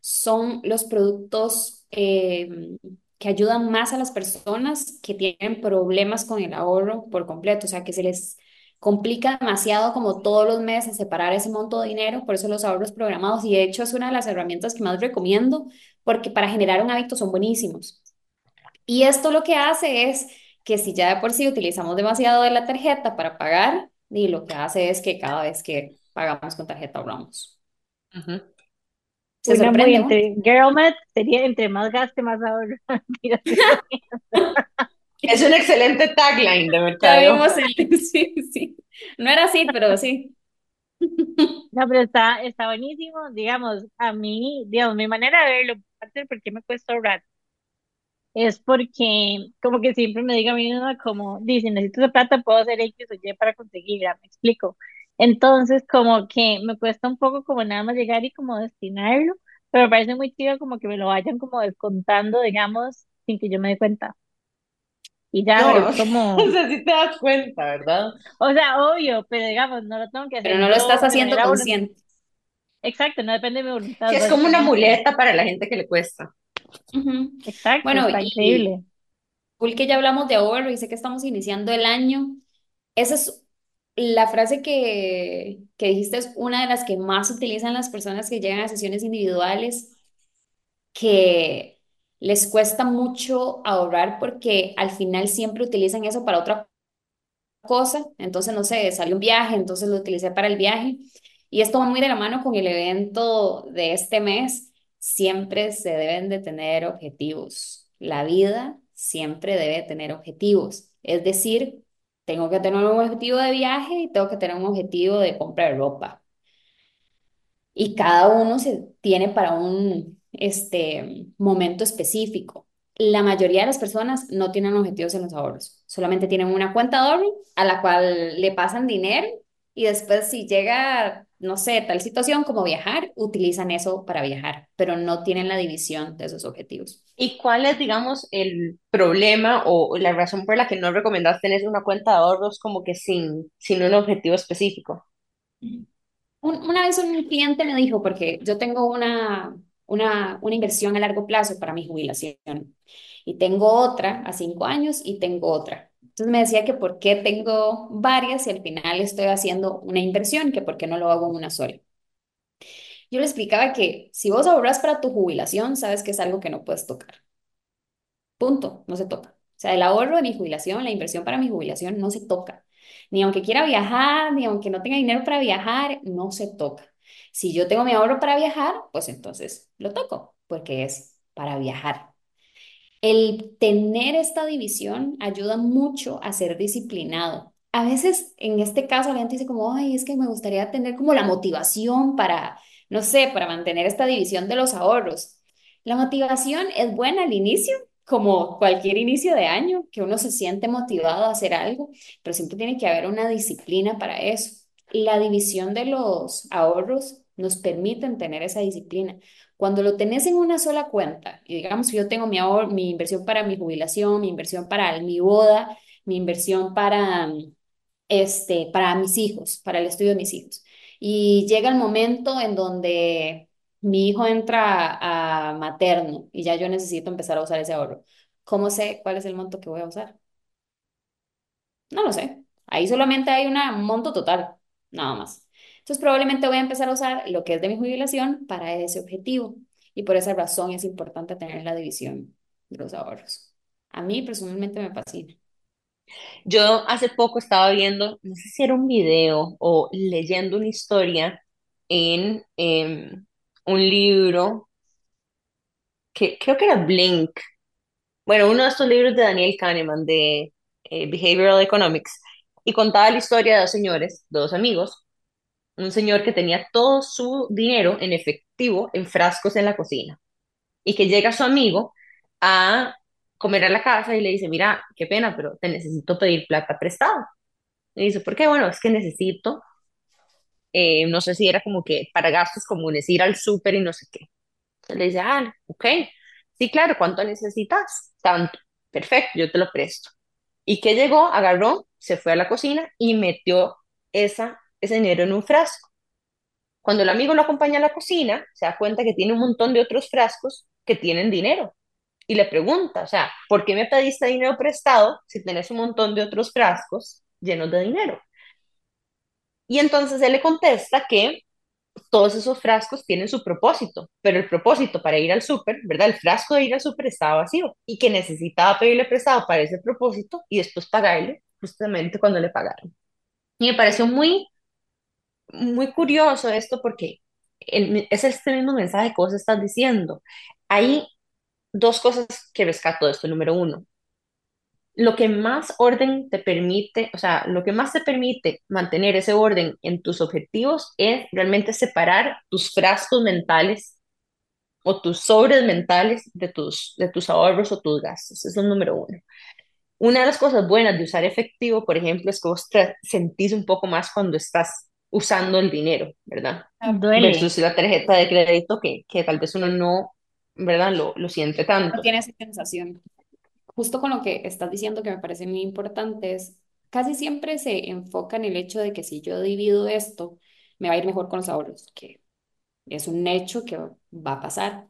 son los productos eh, que ayudan más a las personas que tienen problemas con el ahorro por completo, o sea, que se les complica demasiado como todos los meses separar ese monto de dinero, por eso los ahorros programados, y de hecho es una de las herramientas que más recomiendo porque para generar un hábito son buenísimos. Y esto lo que hace es que si ya de por sí utilizamos demasiado de la tarjeta para pagar, y lo que hace es que cada vez que pagamos con tarjeta ahorramos. Ujú. Se Una muy sorprende uno. entre, Girl Math sería entre más gaste, más ahorro. Es un excelente tagline de el... Sí, sí. No era así, pero sí. No, pero está, está buenísimo, digamos, a mí, digamos, mi manera de verlo, aparte de por qué me cuesta ahorrar, es porque como que siempre me digo a mí misma como, dice, necesito esa plata, puedo hacer X o Y para conseguirla, me explico. Entonces, como que me cuesta un poco como nada más llegar y como destinarlo, pero me parece muy chido como que me lo vayan como descontando, digamos, sin que yo me dé cuenta. Y ya, No, pero es o como, sea, sí te das cuenta, ¿verdad? o sea, obvio, pero digamos, no lo tengo que Pero hacer no lo estás haciendo consciente. Exacto, no depende de mi Sí, voluntad, es como una muleta para la gente que le cuesta. Exacto, Bueno, está y increíble. Cool que ya hablamos de ahorro y sé que estamos iniciando el año. Esa es la frase que, que dijiste, es una de las que más utilizan las personas que llegan a sesiones individuales, que les cuesta mucho ahorrar porque al final siempre utilizan eso para otra cosa. Entonces, no sé, salió un viaje, entonces lo utilicé para el viaje. Y esto va muy de la mano con el evento de este mes. Siempre se deben de tener objetivos. La vida siempre debe tener objetivos. Es decir, tengo que tener un objetivo de viaje y tengo que tener un objetivo de compra de ropa y cada uno se tiene para un este, momento específico. La mayoría de las personas no tienen objetivos en los ahorros, solamente tienen una cuenta de ahorro a la cual le pasan dinero y después si llega, no sé, tal situación como viajar, utilizan eso para viajar, pero no tienen la división de esos objetivos. ¿Y cuál es, digamos, el problema o la razón por la que no recomendás tener una cuenta de ahorros como que sin, sin un objetivo específico? Un- una vez un cliente me dijo, porque yo tengo una, una, una inversión a largo plazo para mi jubilación y tengo otra a cinco años y tengo otra. Entonces me decía que por qué tengo varias y al final estoy haciendo una inversión, que por qué no lo hago en una sola. Yo le explicaba que si vos ahorras para tu jubilación, sabes que es algo que no puedes tocar. Punto, no se toca. O sea, el ahorro de mi jubilación, la inversión para mi jubilación no se toca. Ni aunque quiera viajar, ni aunque no tenga dinero para viajar, no se toca. Si yo tengo mi ahorro para viajar, pues entonces lo toco, porque es para viajar. El tener esta división ayuda mucho a ser disciplinado. A veces, en este caso, la gente dice como, ay, es que me gustaría tener como la motivación para, no sé, para mantener esta división de los ahorros. La motivación es buena al inicio, como cualquier inicio de año, que uno se siente motivado a hacer algo, pero siempre tiene que haber una disciplina para eso. La división de los ahorros nos permiten tener esa disciplina. Cuando lo tenés en una sola cuenta, y digamos yo tengo mi ahorro, mi inversión para mi jubilación, mi inversión para mi boda, mi inversión para, este, para mis hijos, para el estudio de mis hijos. Y llega el momento en donde mi hijo entra a, materno y ya yo necesito empezar a usar ese ahorro. ¿Cómo sé cuál es el monto que voy a usar? No lo sé. Ahí solamente hay un monto total, nada más. Entonces probablemente voy a empezar a usar lo que es de mi jubilación para ese objetivo. Y por esa razón es importante tener la división de los ahorros. A mí personalmente me fascina. Yo hace poco estaba viendo, no sé si era un video o leyendo una historia en em, un libro que creo que era Blink. Bueno, uno de estos libros de Daniel Kahneman de eh, Behavioral Economics. Y contaba la historia de dos señores, dos amigos. Un señor que tenía todo su dinero en efectivo en frascos en la cocina. Y que llega su amigo a comer a la casa y le dice, mira, qué pena, pero te necesito pedir plata prestada. Y dice, ¿por qué? Bueno, es que necesito, eh, no sé si era como que para gastos comunes, ir al súper y no sé qué. Entonces le dice, ah, ok, sí, claro, ¿cuánto necesitas? Tanto, perfecto, yo te lo presto. ¿Y qué llegó? Agarró, se fue a la cocina y metió esa, ese dinero en un frasco. Cuando el amigo lo acompaña a la cocina, se da cuenta que tiene un montón de otros frascos que tienen dinero. Y le pregunta, o sea, ¿por qué me pediste dinero prestado si tenés un montón de otros frascos llenos de dinero? Y entonces él le contesta que todos esos frascos tienen su propósito, pero el propósito para ir al súper, ¿verdad? El frasco de ir al súper estaba vacío y que necesitaba pedirle prestado para ese propósito y después pagarle justamente cuando le pagaron. Y me pareció muy, muy curioso esto porque el- es este mismo mensaje que vos estás diciendo. Hay dos cosas que rescato de esto. Número uno, lo que más orden te permite, o sea, lo que más te permite mantener ese orden en tus objetivos es realmente separar tus frascos mentales o tus sobres mentales de tus, de tus ahorros o tus gastos. Eso es número uno. Una de las cosas buenas de usar efectivo, por ejemplo, es que vos te sentís un poco más cuando estás usando el dinero, ¿verdad? Duele. Versus la tarjeta de crédito que, que tal vez uno no, ¿verdad? Lo, lo siente No tanto. tiene esa sensación. Justo con lo que estás diciendo que me parece muy importante es, casi siempre se enfoca en el hecho de que si yo divido esto, me va a ir mejor con los ahorros, que es un hecho que va a pasar.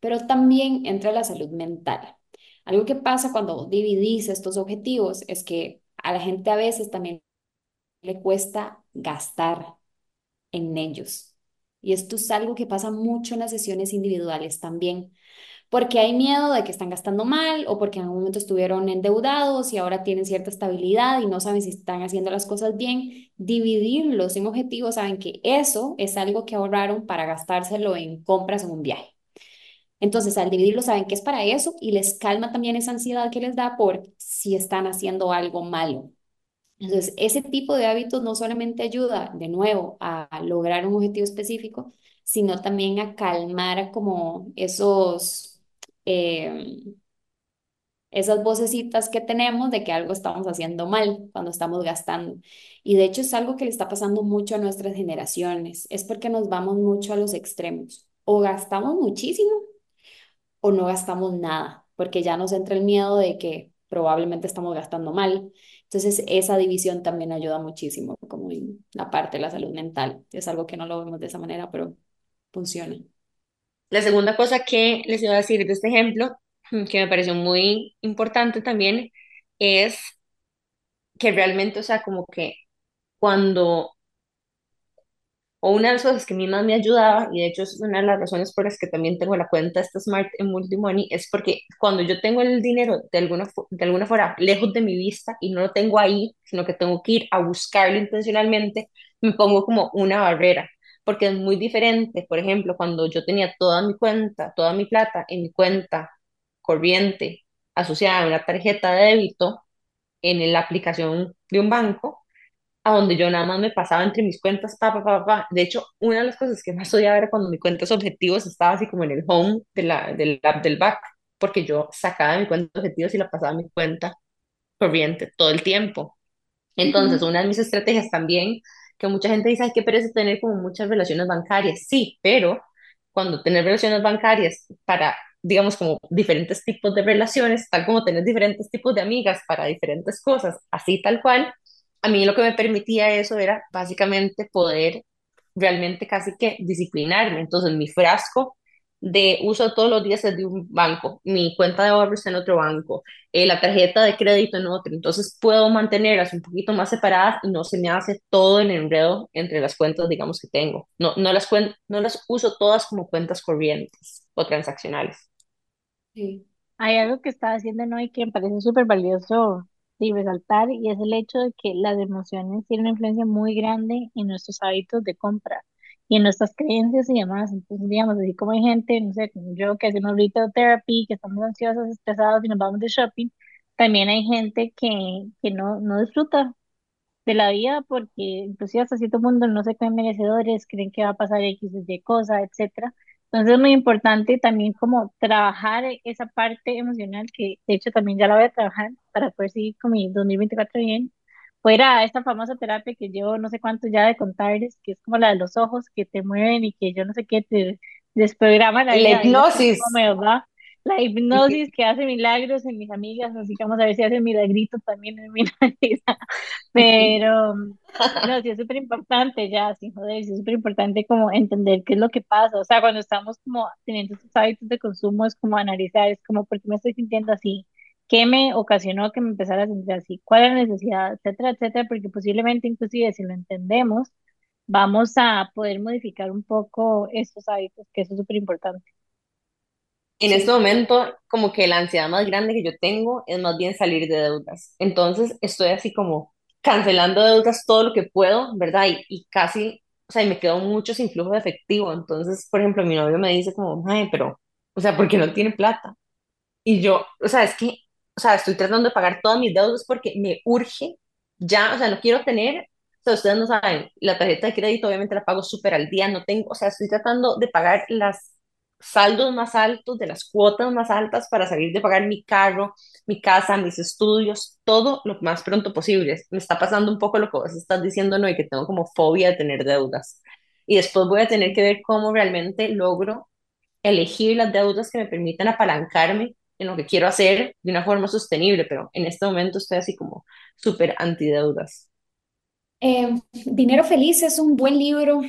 Pero también entra la salud mental. Algo que pasa cuando dividís estos objetivos es que a la gente a veces también le cuesta gastar en ellos. Y esto es algo que pasa mucho en las sesiones individuales también, porque hay miedo de que están gastando mal o porque en algún momento estuvieron endeudados y ahora tienen cierta estabilidad y no saben si están haciendo las cosas bien. Dividirlos en objetivos, saben que eso es algo que ahorraron para gastárselo en compras en un viaje. Entonces, al dividirlo, saben que es para eso y les calma también esa ansiedad que les da por si están haciendo algo malo. Entonces, ese tipo de hábitos no solamente ayuda, de nuevo, a lograr un objetivo específico, sino también a calmar como esos, eh, esas vocecitas que tenemos de que algo estamos haciendo mal cuando estamos gastando. Y de hecho es algo que le está pasando mucho a nuestras generaciones, es porque nos vamos mucho a los extremos. O gastamos muchísimo o no gastamos nada, porque ya nos entra el miedo de que probablemente estamos gastando mal. Entonces, esa división también ayuda muchísimo, como en la parte de la salud mental. Es algo que no lo vemos de esa manera, pero funciona. La segunda cosa que les iba a decir de este ejemplo, que me pareció muy importante también, es que realmente, o sea, como que cuando o una de las cosas que a mí más me ayudaba, y de hecho es una de las razones por las que también tengo la cuenta esta Smart en Multimoney, es porque cuando yo tengo el dinero de alguna, de alguna forma lejos de mi vista y no lo tengo ahí, sino que tengo que ir a buscarlo intencionalmente, me pongo como una barrera, porque es muy diferente, por ejemplo, cuando yo tenía toda mi cuenta, toda mi plata en mi cuenta corriente asociada a una tarjeta de débito en la aplicación de un banco, a donde yo nada más me pasaba entre mis cuentas, pa, pa, pa, pa. De hecho, una de las cosas que más odiaba era cuando mi cuenta de objetivos estaba así como en el home de la, del app del back, porque yo sacaba mi cuenta de objetivos y la pasaba a mi cuenta corriente todo el tiempo. Entonces, una de mis estrategias también, que mucha gente dice, ay, qué pereza tener como muchas relaciones bancarias. Sí, pero cuando tener relaciones bancarias para, digamos, como diferentes tipos de relaciones, tal como tener diferentes tipos de amigas para diferentes cosas, así tal cual, a mí lo que me permitía eso era básicamente poder realmente casi que disciplinarme. Entonces, mi frasco de uso todos los días es de un banco, mi cuenta de ahorros en otro banco, eh, la tarjeta de crédito en otro. Entonces, puedo mantenerlas un poquito más separadas y no se me hace todo el enredo entre las cuentas, digamos, que tengo. No, no las, cuen- no las uso todas como cuentas corrientes o transaccionales. Sí. Hay algo que está haciendo ¿no? y que me parece súper valioso de resaltar y es el hecho de que las emociones tienen una influencia muy grande en nuestros hábitos de compra y en nuestras creencias y demás. Entonces, digamos, así como hay gente, no sé, como yo que hacemos retail therapy, que estamos ansiosos, estresados y nos vamos de shopping, también hay gente que, que no, no disfruta de la vida porque inclusive hasta cierto punto no se creen merecedores, creen que va a pasar X Y cosa, etcétera. Entonces es muy importante también como trabajar esa parte emocional que de hecho también ya la voy a trabajar para poder seguir con mi 2024 bien. Fuera esta famosa terapia que llevo no sé cuánto ya de contarles, que es como la de los ojos que te mueven y que yo no sé qué te desprograma la La hipnosis. La hipnosis que hace milagros en mis amigas, así que vamos a ver si hace milagrito también en mi nariz. Pero, no, sí es súper importante ya, sin joder, sí es súper importante como entender qué es lo que pasa. O sea, cuando estamos como teniendo estos hábitos de consumo, es como analizar, es como, ¿por qué me estoy sintiendo así? ¿Qué me ocasionó que me empezara a sentir así? ¿Cuál es la necesidad? Etcétera, etcétera, porque posiblemente, inclusive, si lo entendemos, vamos a poder modificar un poco estos hábitos, que eso es súper importante. En este momento, como que la ansiedad más grande que yo tengo es más bien salir de deudas. Entonces, estoy así como cancelando deudas todo lo que puedo, ¿verdad? Y, y casi, o sea, y me quedo mucho sin flujo de efectivo. Entonces, por ejemplo, mi novio me dice como, ay, pero, o sea, ¿por qué no tiene plata? Y yo, o sea, es que, o sea, estoy tratando de pagar todas mis deudas porque me urge ya, o sea, no quiero tener, o sea, ustedes no saben, la tarjeta de crédito obviamente la pago súper al día, no tengo, o sea, estoy tratando de pagar las saldos más altos, de las cuotas más altas para salir de pagar mi carro, mi casa, mis estudios, todo lo más pronto posible. Me está pasando un poco lo que vos estás diciendo, ¿no? Y que tengo como fobia de tener deudas. Y después voy a tener que ver cómo realmente logro elegir las deudas que me permitan apalancarme en lo que quiero hacer de una forma sostenible, pero en este momento estoy así como súper antideudas. Eh, Dinero Feliz es un buen libro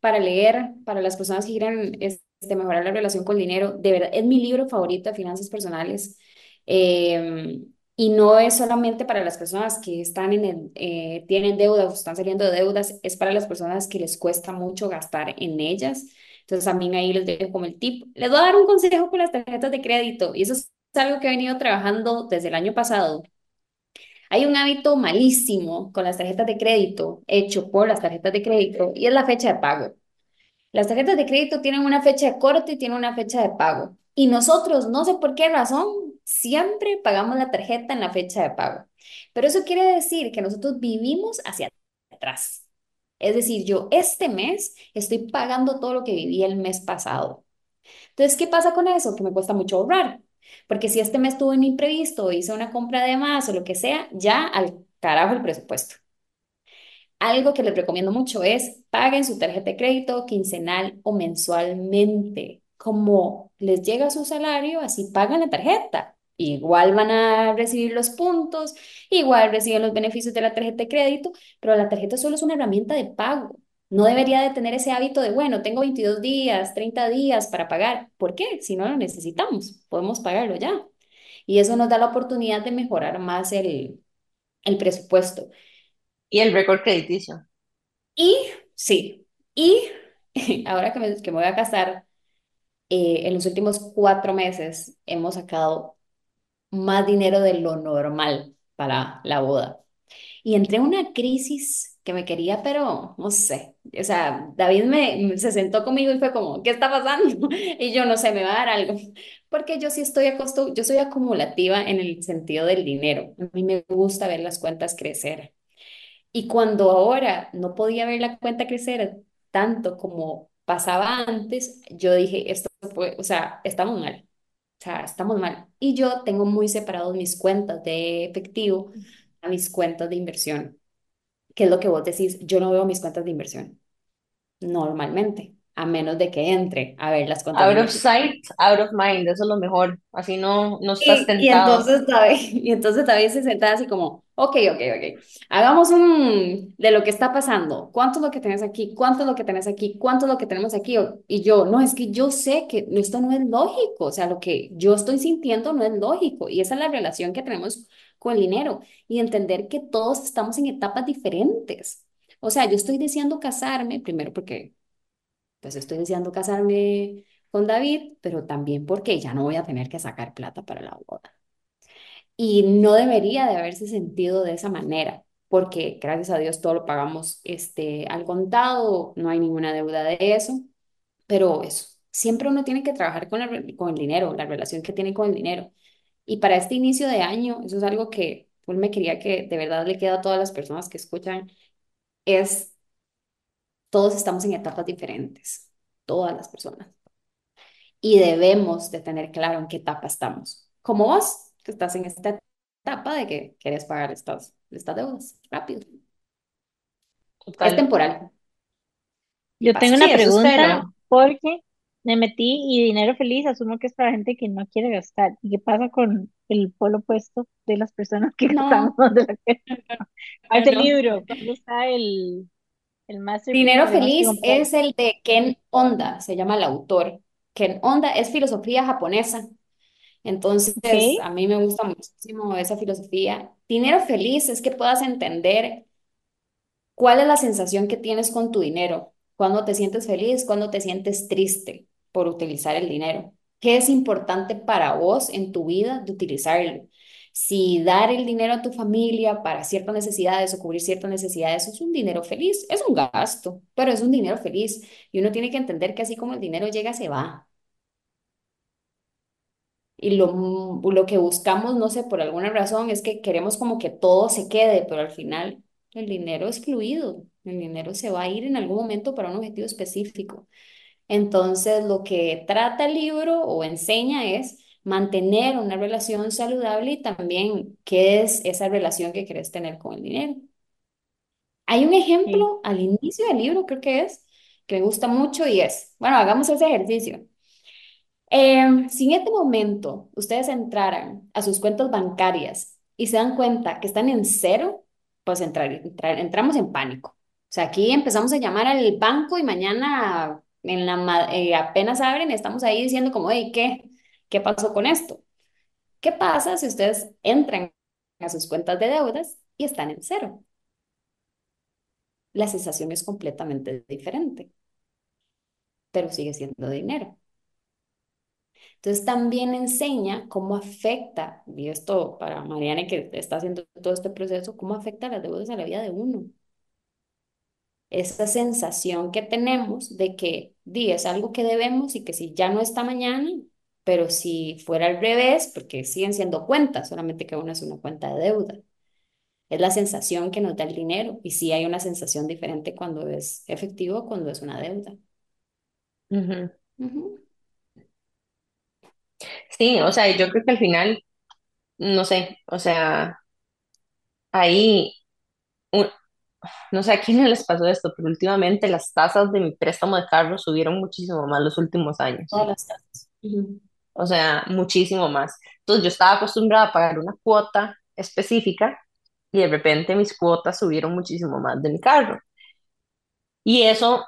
para leer para las personas que quieren este, mejorar la relación con el dinero. De verdad, es mi libro favorito de finanzas personales. Eh, y no es solamente para las personas que están en el, eh, tienen deudas o están saliendo de deudas, es para las personas que les cuesta mucho gastar en ellas. Entonces también ahí les dejo como el tip. Les voy a dar un consejo con las tarjetas de crédito y eso es algo que he venido trabajando desde el año pasado. Hay un hábito malísimo con las tarjetas de crédito hecho por las tarjetas de crédito y es la fecha de pago. Las tarjetas de crédito tienen una fecha de corte y tienen una fecha de pago. Y nosotros, no sé por qué razón, siempre pagamos la tarjeta en la fecha de pago. Pero eso quiere decir que nosotros vivimos hacia atrás. Es decir, yo este mes estoy pagando todo lo que viví el mes pasado. Entonces, ¿qué pasa con eso? Que me cuesta mucho ahorrar. Porque si este mes tuve un imprevisto, hice una compra de más o lo que sea, ya al carajo el presupuesto. Algo que les recomiendo mucho es paguen su tarjeta de crédito quincenal o mensualmente. Como les llega su salario, así pagan la tarjeta. Igual van a recibir los puntos, igual reciben los beneficios de la tarjeta de crédito, pero la tarjeta solo es una herramienta de pago. No debería de tener ese hábito de, bueno, tengo 22 días, 30 días para pagar. ¿Por qué? Si no lo necesitamos, podemos pagarlo ya. Y eso nos da la oportunidad de mejorar más el, el presupuesto. Y el récord crediticio. Y sí, y ahora que me, que me voy a casar, eh, en los últimos cuatro meses hemos sacado más dinero de lo normal para la boda. Y entré en una crisis que me quería, pero no sé. O sea, David me, se sentó conmigo y fue como, ¿qué está pasando? Y yo no sé, me va a dar algo. Porque yo sí estoy acostumbrada, yo soy acumulativa en el sentido del dinero. A mí me gusta ver las cuentas crecer. Y cuando ahora no podía ver la cuenta crecer tanto como pasaba antes, yo dije, esto fue, o sea, estamos mal. O sea, estamos mal. Y yo tengo muy separados mis cuentas de efectivo a mis cuentas de inversión. ¿Qué es lo que vos decís? Yo no veo mis cuentas de inversión normalmente a menos de que entre a ver las. Out of sight, out of mind, eso es lo mejor, así no, no estás y, tentado. Y entonces, David, y entonces David se sentaba así como, ok, ok, ok, hagamos un de lo que está pasando, cuánto es lo que tenés aquí, cuánto es lo que tenés aquí, cuánto es lo que tenemos aquí, y yo, no, es que yo sé que esto no es lógico, o sea, lo que yo estoy sintiendo no es lógico, y esa es la relación que tenemos con el dinero, y entender que todos estamos en etapas diferentes. O sea, yo estoy deseando casarme, primero porque pues estoy deseando casarme con David, pero también porque ya no voy a tener que sacar plata para la boda. Y no debería de haberse sentido de esa manera, porque gracias a Dios todo lo pagamos este, al contado, no hay ninguna deuda de eso, pero eso, siempre uno tiene que trabajar con, con el dinero, la relación que tiene con el dinero. Y para este inicio de año, eso es algo que pues, me quería que de verdad le queda a todas las personas que escuchan, es todos estamos en etapas diferentes, todas las personas. Y debemos de tener claro en qué etapa estamos. Como vos, que estás en esta etapa de que quieres pagar estas, estas deudas rápido. Es temporal. Yo tengo una pregunta porque me metí y dinero feliz asumo que es para gente que no quiere gastar. ¿Y qué pasa con el polo opuesto de las personas que no. gastamos de la no, libro, ¿dónde está el, Dinero Feliz es el de Ken Honda, se llama el autor. Ken Honda es filosofía japonesa. Entonces, a mí me gusta muchísimo esa filosofía. Dinero Feliz es que puedas entender cuál es la sensación que tienes con tu dinero, cuando te sientes feliz, cuando te sientes triste por utilizar el dinero. ¿Qué es importante para vos en tu vida de utilizarlo? Si dar el dinero a tu familia para ciertas necesidades o cubrir ciertas necesidades es un dinero feliz, es un gasto, pero es un dinero feliz. Y uno tiene que entender que así como el dinero llega, se va. Y lo, lo que buscamos, no sé, por alguna razón, es que queremos como que todo se quede, pero al final el dinero es fluido, el dinero se va a ir en algún momento para un objetivo específico. Entonces, lo que trata el libro o enseña es mantener una relación saludable y también qué es esa relación que quieres tener con el dinero. Hay un Sí, ejemplo al inicio del libro, creo que es, que me gusta mucho y es, bueno, hagamos ese ejercicio. Eh, si en este momento ustedes entraran a sus cuentas bancarias y se dan cuenta que están en cero, pues entrar, entrar- entramos en pánico. O sea, aquí empezamos a llamar al banco y mañana en la, ma- eh, apenas abren, estamos ahí diciendo como, hey, ¿qué? ¿Qué pasó con esto? ¿Qué pasa si ustedes entran a sus cuentas de deudas y están en cero? La sensación es completamente diferente, pero sigue siendo dinero. Entonces también enseña cómo afecta, y esto para Mariana que está haciendo todo este proceso, cómo afecta las deudas a la vida de uno. Esa sensación que tenemos de que di, es algo que debemos y que si ya no está mañana, pero si fuera al revés, porque siguen siendo cuentas, solamente que una es una cuenta de deuda. Es la sensación que nos da el dinero y sí hay una sensación diferente cuando es efectivo, cuando es una deuda. Ujú. Ujú. Sí, o sea, yo creo que al final, no sé, o sea, ahí, un- no sé a quién les pasó esto, pero últimamente las tasas de mi préstamo de carro subieron muchísimo más los últimos años. Todas las tasas. Ujú. O sea, muchísimo más. Entonces yo estaba acostumbrada a pagar una cuota específica y de repente mis cuotas subieron muchísimo más de mi carro. Y eso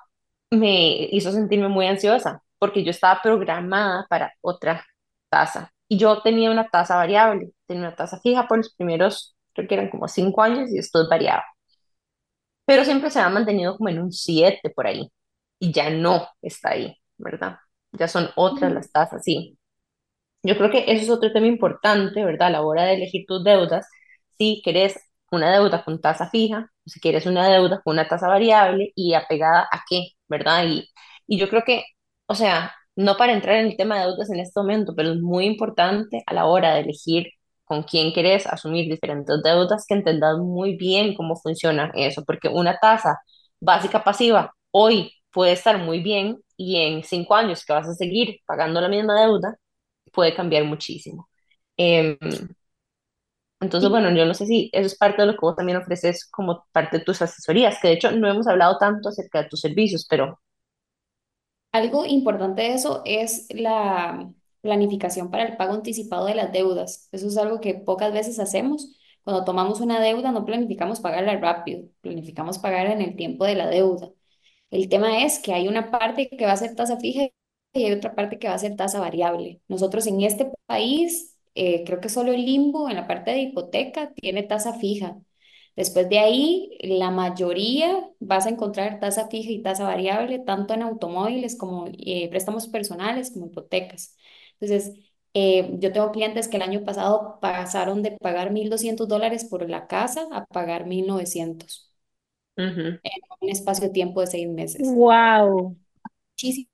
me hizo sentirme muy ansiosa porque yo estaba programada para otra tasa. Y yo tenía una tasa variable, tenía una tasa fija por los primeros, creo que eran como cinco años y después variaba. Pero siempre se ha mantenido como en un 7 por ahí. Y ya no está ahí, ¿verdad? Ya son otras las tasas, sí. Yo creo que eso es otro tema importante, ¿verdad? A la hora de elegir tus deudas, si quieres una deuda con tasa fija, o si quieres una deuda con una tasa variable y apegada a qué, ¿verdad? Y, y yo creo que, o sea, no para entrar en el tema de deudas en este momento, pero es muy importante a la hora de elegir con quién quieres asumir diferentes deudas, que entendas muy bien cómo funciona eso, porque una tasa básica pasiva hoy puede estar muy bien y en cinco años que vas a seguir pagando la misma deuda, puede cambiar muchísimo. Eh, entonces, bueno, yo no sé si eso es parte de lo que vos también ofreces como parte de tus asesorías, que de hecho no hemos hablado tanto acerca de tus servicios, pero... Algo importante de eso es la planificación para el pago anticipado de las deudas. Eso es algo que pocas veces hacemos. Cuando tomamos una deuda, no planificamos pagarla rápido, planificamos pagarla en el tiempo de la deuda. El tema es que hay una parte que va a ser tasa fija y hay otra parte que va a ser tasa variable. Nosotros en este país, eh, creo que solo el Limbo en la parte de hipoteca tiene tasa fija. Después de ahí, la mayoría vas a encontrar tasa fija y tasa variable, tanto en automóviles como eh, préstamos personales como hipotecas. Entonces, eh, yo tengo clientes que el año pasado pasaron de pagar 1.200 dólares por la casa a pagar 1.900 Ujú, en un espacio de tiempo de seis meses wow. muchísimas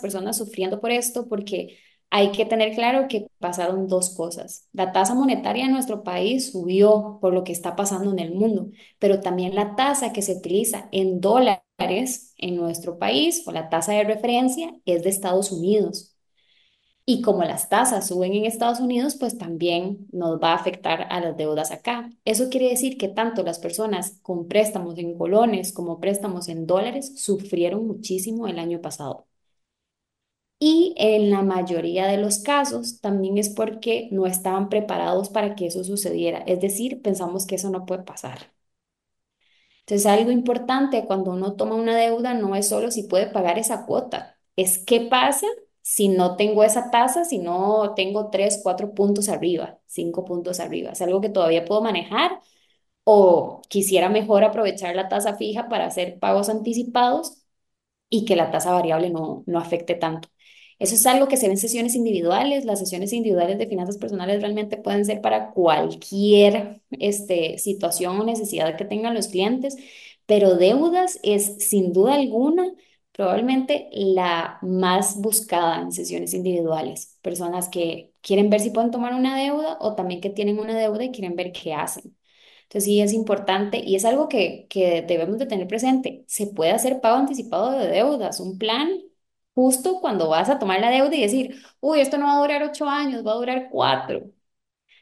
personas sufriendo por esto porque hay que tener claro que pasaron dos cosas. La tasa monetaria en nuestro país subió por lo que está pasando en el mundo, pero también la tasa que se utiliza en dólares en nuestro país o la tasa de referencia es de Estados Unidos. Y como las tasas suben en Estados Unidos, pues también nos va a afectar a las deudas acá. Eso quiere decir que tanto las personas con préstamos en colones como préstamos en dólares sufrieron muchísimo el año pasado. Y en la mayoría de los casos también es porque no estaban preparados para que eso sucediera. Es decir, pensamos que eso no puede pasar. Entonces, algo importante cuando uno toma una deuda no es solo si puede pagar esa cuota, es qué pasa si no tengo esa tasa, si no tengo tres, cuatro puntos arriba, cinco puntos arriba. Es algo que todavía puedo manejar o quisiera mejor aprovechar la tasa fija para hacer pagos anticipados y que la tasa variable no, no afecte tanto. Eso es algo que se ve en sesiones individuales. Las sesiones individuales de finanzas personales realmente pueden ser para cualquier este, situación o necesidad que tengan los clientes, pero deudas es sin duda alguna probablemente la más buscada en sesiones individuales. Personas que quieren ver si pueden tomar una deuda o también que tienen una deuda y quieren ver qué hacen. Entonces sí es importante y es algo que, que debemos de tener presente. Se puede hacer pago anticipado de deudas, un plan justo cuando vas a tomar la deuda y decir, uy, esto no va a durar ocho años, va a durar cuatro,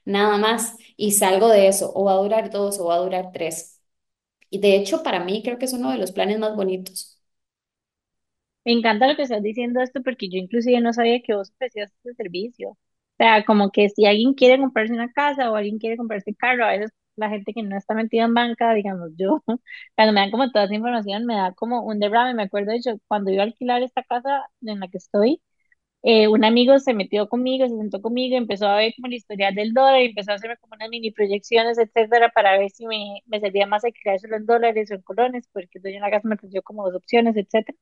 nada más, y salgo de eso, o va a durar dos, o va a durar tres. Y de hecho, para mí creo que es uno de los planes más bonitos. Me encanta lo que estás diciendo esto porque yo inclusive no sabía que vos ofrecías este servicio. O sea, como que si alguien quiere comprarse una casa o alguien quiere comprarse un carro, a veces la gente que no está metida en banca, digamos yo, cuando me dan como toda esa información, me da como un derrame. Me acuerdo, de hecho, cuando iba a alquilar esta casa en la que estoy, eh, un amigo se metió conmigo, se sentó conmigo, empezó a ver como la historia del dólar empezó a hacerme como unas mini proyecciones, etcétera, para ver si me, me servía más alquilárselo en dólares o en colones, porque el dueño de la casa me ofreció como dos opciones, etcétera.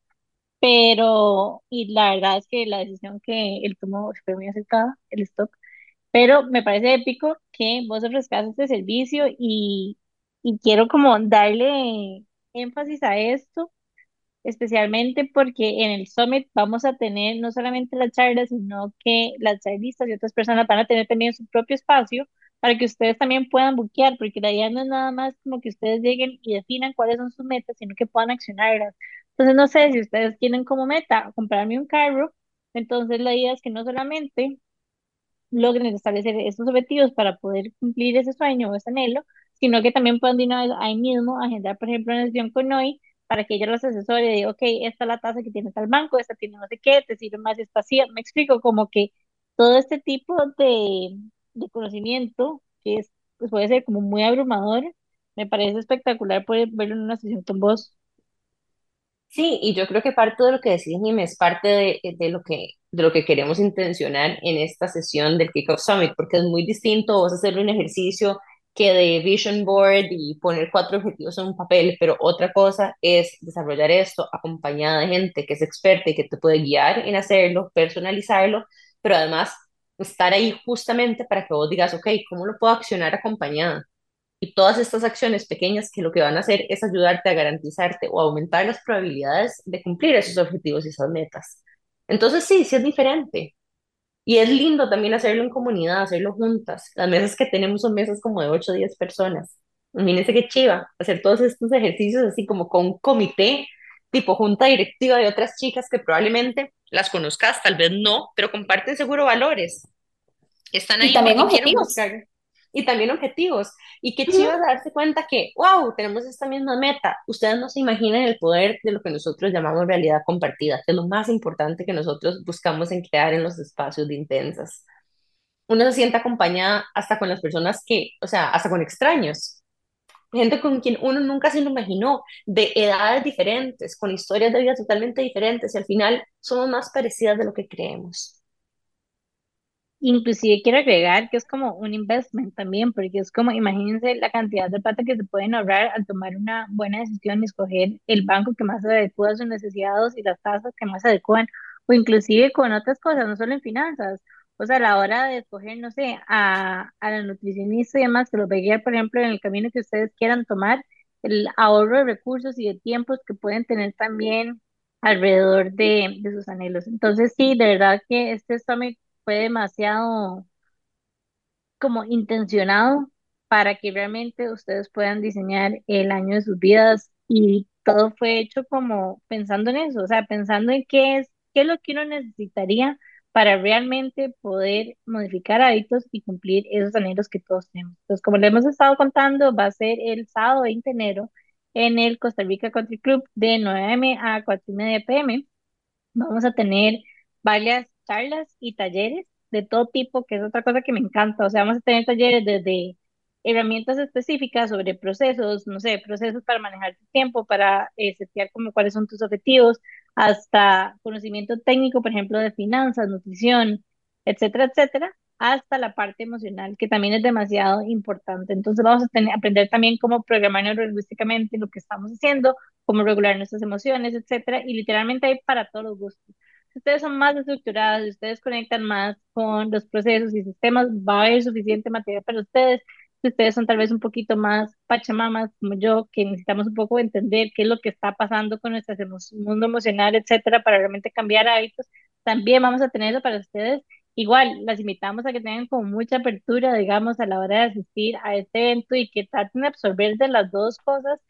Pero, y la verdad es que la decisión que él tomó fue muy acertada, el stock. Pero me parece épico que vos ofrezcas este servicio y, y quiero como darle énfasis a esto especialmente porque en el Summit vamos a tener no solamente la charla, sino que las charlistas y otras personas van a tener también su propio espacio para que ustedes también puedan buquear, porque la idea no es nada más como que ustedes lleguen y definan cuáles son sus metas, sino que puedan accionarlas. Entonces, no sé si ustedes tienen como meta comprarme un carro, entonces la idea es que no solamente logren establecer estos objetivos para poder cumplir ese sueño o ese anhelo, sino que también puedan de una vez ahí mismo agendar, por ejemplo, una sesión con hoy para que ella los asesore diga, ok, esta es la tasa que tiene tal banco, esta tiene no sé qué, te sirve más espacial. Me explico, como que todo este tipo de, de conocimiento, que es, pues puede ser como muy abrumador, me parece espectacular poder verlo en una sesión con vos. Sí, y yo creo que parte de lo que decís, Jimmy, es parte de, de lo que, de lo que queremos intencionar en esta sesión del Kickoff Summit, porque es muy distinto vos hacer un ejercicio que de vision board y poner cuatro objetivos en un papel, pero otra cosa es desarrollar esto acompañada de gente que es experta y que te puede guiar en hacerlo, personalizarlo, pero además estar ahí justamente para que vos digas, ok, ¿cómo lo puedo accionar acompañada? Y todas estas acciones pequeñas que lo que van a hacer es ayudarte a garantizarte o aumentar las probabilidades de cumplir esos objetivos y esas metas. Entonces sí, sí es diferente. Y es lindo también hacerlo en comunidad, hacerlo juntas. Las mesas que tenemos son mesas como de 8 o 10 personas. Imagínense qué chiva hacer todos estos ejercicios así como con un comité, tipo junta directiva de otras chicas que probablemente las conozcas, tal vez no, pero comparten seguro valores. Están Y ahí también porque quieren objetivos. buscar y también objetivos. Y qué chido darse cuenta que, wow, tenemos esta misma meta. Ustedes no se imaginan el poder de lo que nosotros llamamos realidad compartida, que es lo más importante que nosotros buscamos en crear en los espacios de intensas. Uno se siente acompañada hasta con las personas que, o sea, hasta con extraños, gente con quien uno nunca se lo imaginó, de edades diferentes, con historias de vida totalmente diferentes, y al final somos más parecidas de lo que creemos. Inclusive quiero agregar que es como un investment también, porque es como, imagínense la cantidad de plata que se pueden ahorrar al tomar una buena decisión y escoger el banco que más se adecua a sus necesidades y las tasas que más se adecuan, o inclusive con otras cosas, no solo en finanzas. O sea, a la hora de escoger, no sé, a, a la nutricionista y demás, que los va a guiar, por ejemplo, en el camino que ustedes quieran tomar, el ahorro de recursos y de tiempos que pueden tener también alrededor de, de sus anhelos. Entonces, sí, de verdad que este summit fue demasiado como intencionado para que realmente ustedes puedan diseñar el año de sus vidas y todo fue hecho como pensando en eso, o sea, pensando en qué es, qué es lo que uno necesitaría para realmente poder modificar hábitos y cumplir esos anhelos que todos tenemos. Entonces, como le hemos estado contando, va a ser el sábado 20 de enero en el Costa Rica Country Club de 9 a 4 y media pm. Vamos a tener varias charlas y talleres de todo tipo, que es otra cosa que me encanta. O sea, vamos a tener talleres desde herramientas específicas sobre procesos, no sé, procesos para manejar tu tiempo, para eh, setear como cuáles son tus objetivos, hasta conocimiento técnico, por ejemplo, de finanzas, nutrición, etcétera, etcétera, hasta la parte emocional, que también es demasiado importante. Entonces vamos a aprender también cómo programar neurolingüísticamente lo que estamos haciendo, cómo regular nuestras emociones, etcétera, y literalmente hay para todos los gustos. Ustedes son más estructurados, si ustedes conectan más con los procesos y sistemas, va a haber suficiente material para ustedes. Si ustedes son tal vez un poquito más pachamamas como yo, que necesitamos un poco entender qué es lo que está pasando con nuestro mundo emocional, etcétera, para realmente cambiar hábitos, también vamos a tenerlo para ustedes. Igual, las invitamos a que tengan como mucha apertura, digamos, a la hora de asistir a este evento y que traten de absorber de las dos cosas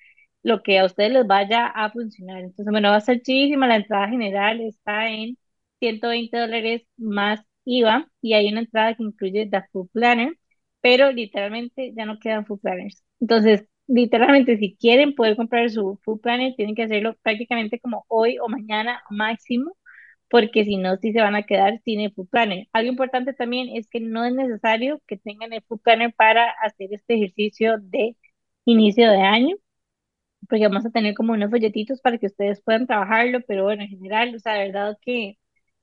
lo que a ustedes les vaya a funcionar. Entonces, bueno, va a ser chidísima. La entrada general está en 120 dólares más IVA y hay una entrada que incluye The Food Planner, pero literalmente ya no quedan Food Planners. Entonces, literalmente, si quieren poder comprar su Food Planner, tienen que hacerlo prácticamente como hoy o mañana máximo, porque si no, sí se van a quedar sin el Food Planner. Algo importante también es que no es necesario que tengan el Food Planner para hacer este ejercicio de inicio de año porque vamos a tener como unos folletitos para que ustedes puedan trabajarlo, pero bueno, en general, o sea, la verdad que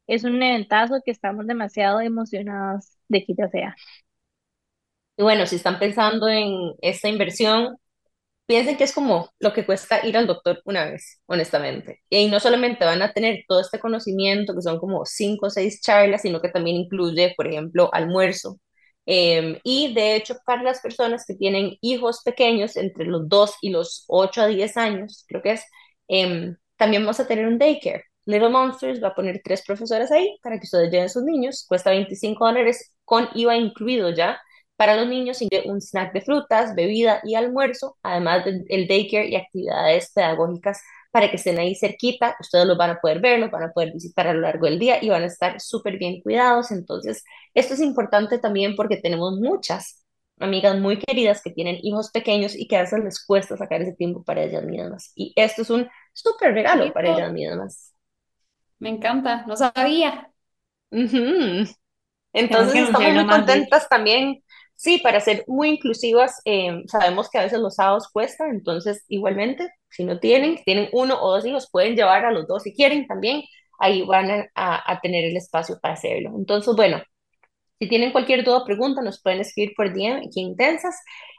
es un eventazo que estamos demasiado emocionados de que ya sea. Y bueno, si están pensando en esta inversión, piensen que es como lo que cuesta ir al doctor una vez, honestamente. Y no solamente van a tener todo este conocimiento, que son como cinco o seis charlas, sino que también incluye, por ejemplo, almuerzo, Em, y de hecho, para las personas que tienen hijos pequeños, entre los 2 y los 8 a 10 años, creo que es, em, también vamos a tener un daycare. Little Monsters va a poner tres profesoras ahí para que ustedes lleven sus niños. Cuesta 25 dólares con IVA incluido ya. Para los niños un snack de frutas, bebida y almuerzo, además del daycare y actividades pedagógicas para que estén ahí cerquita, ustedes los van a poder ver, los van a poder visitar a lo largo del día y van a estar súper bien cuidados. Entonces, esto es importante también porque tenemos muchas amigas muy queridas que tienen hijos pequeños y que a veces les cuesta sacar ese tiempo para ellas mismas. Y esto es un súper regalo para ellas mismas. Me encanta, no sabía. Entonces, estamos muy contentas también Sí, para ser muy inclusivas, eh, sabemos que a veces los sábados cuesta, entonces igualmente, si no tienen, tienen uno o dos hijos, pueden llevar a los dos si quieren también, ahí van a, tener el espacio para hacerlo. Entonces, bueno, si tienen cualquier duda o pregunta, nos pueden escribir por DM aquí en Intensas,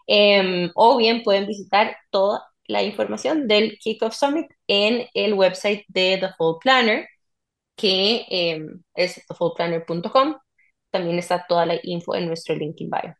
em, o bien pueden visitar toda la información del Kickoff Summit en el website de The Full Planner, que em, es thefullplanner.com también está toda la info en nuestro link in bio.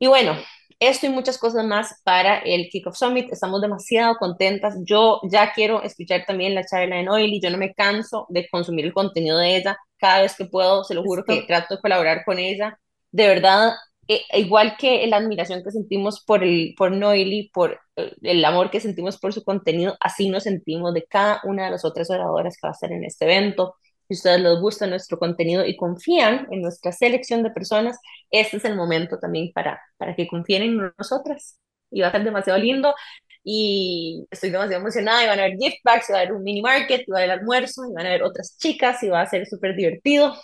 Y bueno, esto y muchas cosas más para el Kickoff Summit. Estamos demasiado contentas. Yo ya quiero escuchar también la charla de Noel y yo no me canso de consumir el contenido de ella. Cada vez que puedo, se lo juro que trato de colaborar con ella. De verdad, eh, igual que la admiración que sentimos por, el, por Noeli, por eh, el amor que sentimos por su contenido, así nos sentimos de cada una de las otras oradoras que va a estar en este evento. Si ustedes les gusta nuestro contenido y confían en nuestra selección de personas, este es el momento también para, para que confíen en nosotras. Y va a ser demasiado lindo y estoy demasiado emocionada y van a haber gift bags, y va a haber un mini market, y va a haber almuerzo, y van a haber otras chicas y va a ser súper divertido.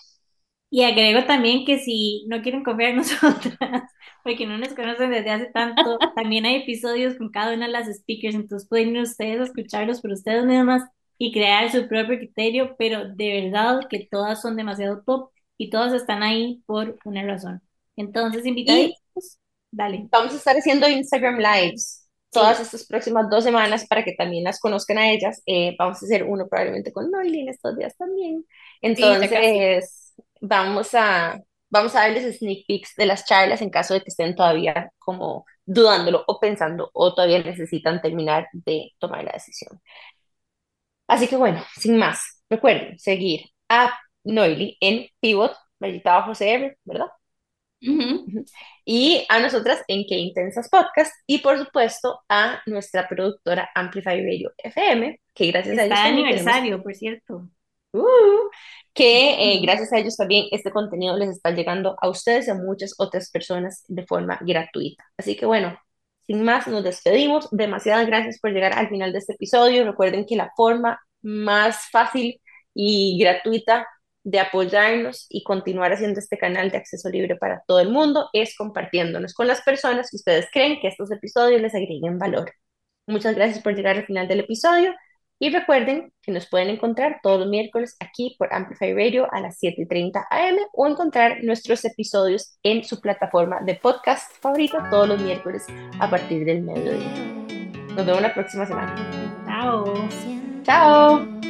Y agrego también que si no quieren confiar en nosotras, porque no nos conocen desde hace tanto, también hay episodios con cada una de las speakers, entonces pueden ir ustedes a escucharlos por ustedes mismas y crear su propio criterio, pero de verdad que todas son demasiado top y todas están ahí por una razón. Entonces, invitados, dale. Vamos a estar haciendo Instagram Lives todas estas próximas dos semanas para que también las conozcan a ellas. Eh, vamos a hacer uno probablemente con Noily en estos días también. Entonces, vamos a vamos a darles sneak peeks de las charlas en caso de que estén todavía como dudándolo o pensando o todavía necesitan terminar de tomar la decisión. Así que bueno, sin más, recuerden seguir a Noily en Pivot, rayita abajo CR, ¿verdad? Y a nosotras en Qué Intensas Podcast y por supuesto a nuestra productora Amplify Radio FM, que gracias a ellos... aniversario, por cierto. Uh, que eh, gracias a ellos también este contenido les está llegando a ustedes y a muchas otras personas de forma gratuita. Así que bueno, sin más, nos despedimos. Demasiadas gracias por llegar al final de este episodio. Recuerden que la forma más fácil y gratuita de apoyarnos y continuar haciendo este canal de acceso libre para todo el mundo es compartiéndonos con las personas que ustedes creen que estos episodios les agreguen valor. Muchas gracias por llegar al final del episodio y recuerden que nos pueden encontrar todos los miércoles aquí por Amplify Radio a las 7.30 am o encontrar nuestros episodios en su plataforma de podcast favorita todos los miércoles a partir del mediodía. Nos vemos la próxima semana. Chao. Chao.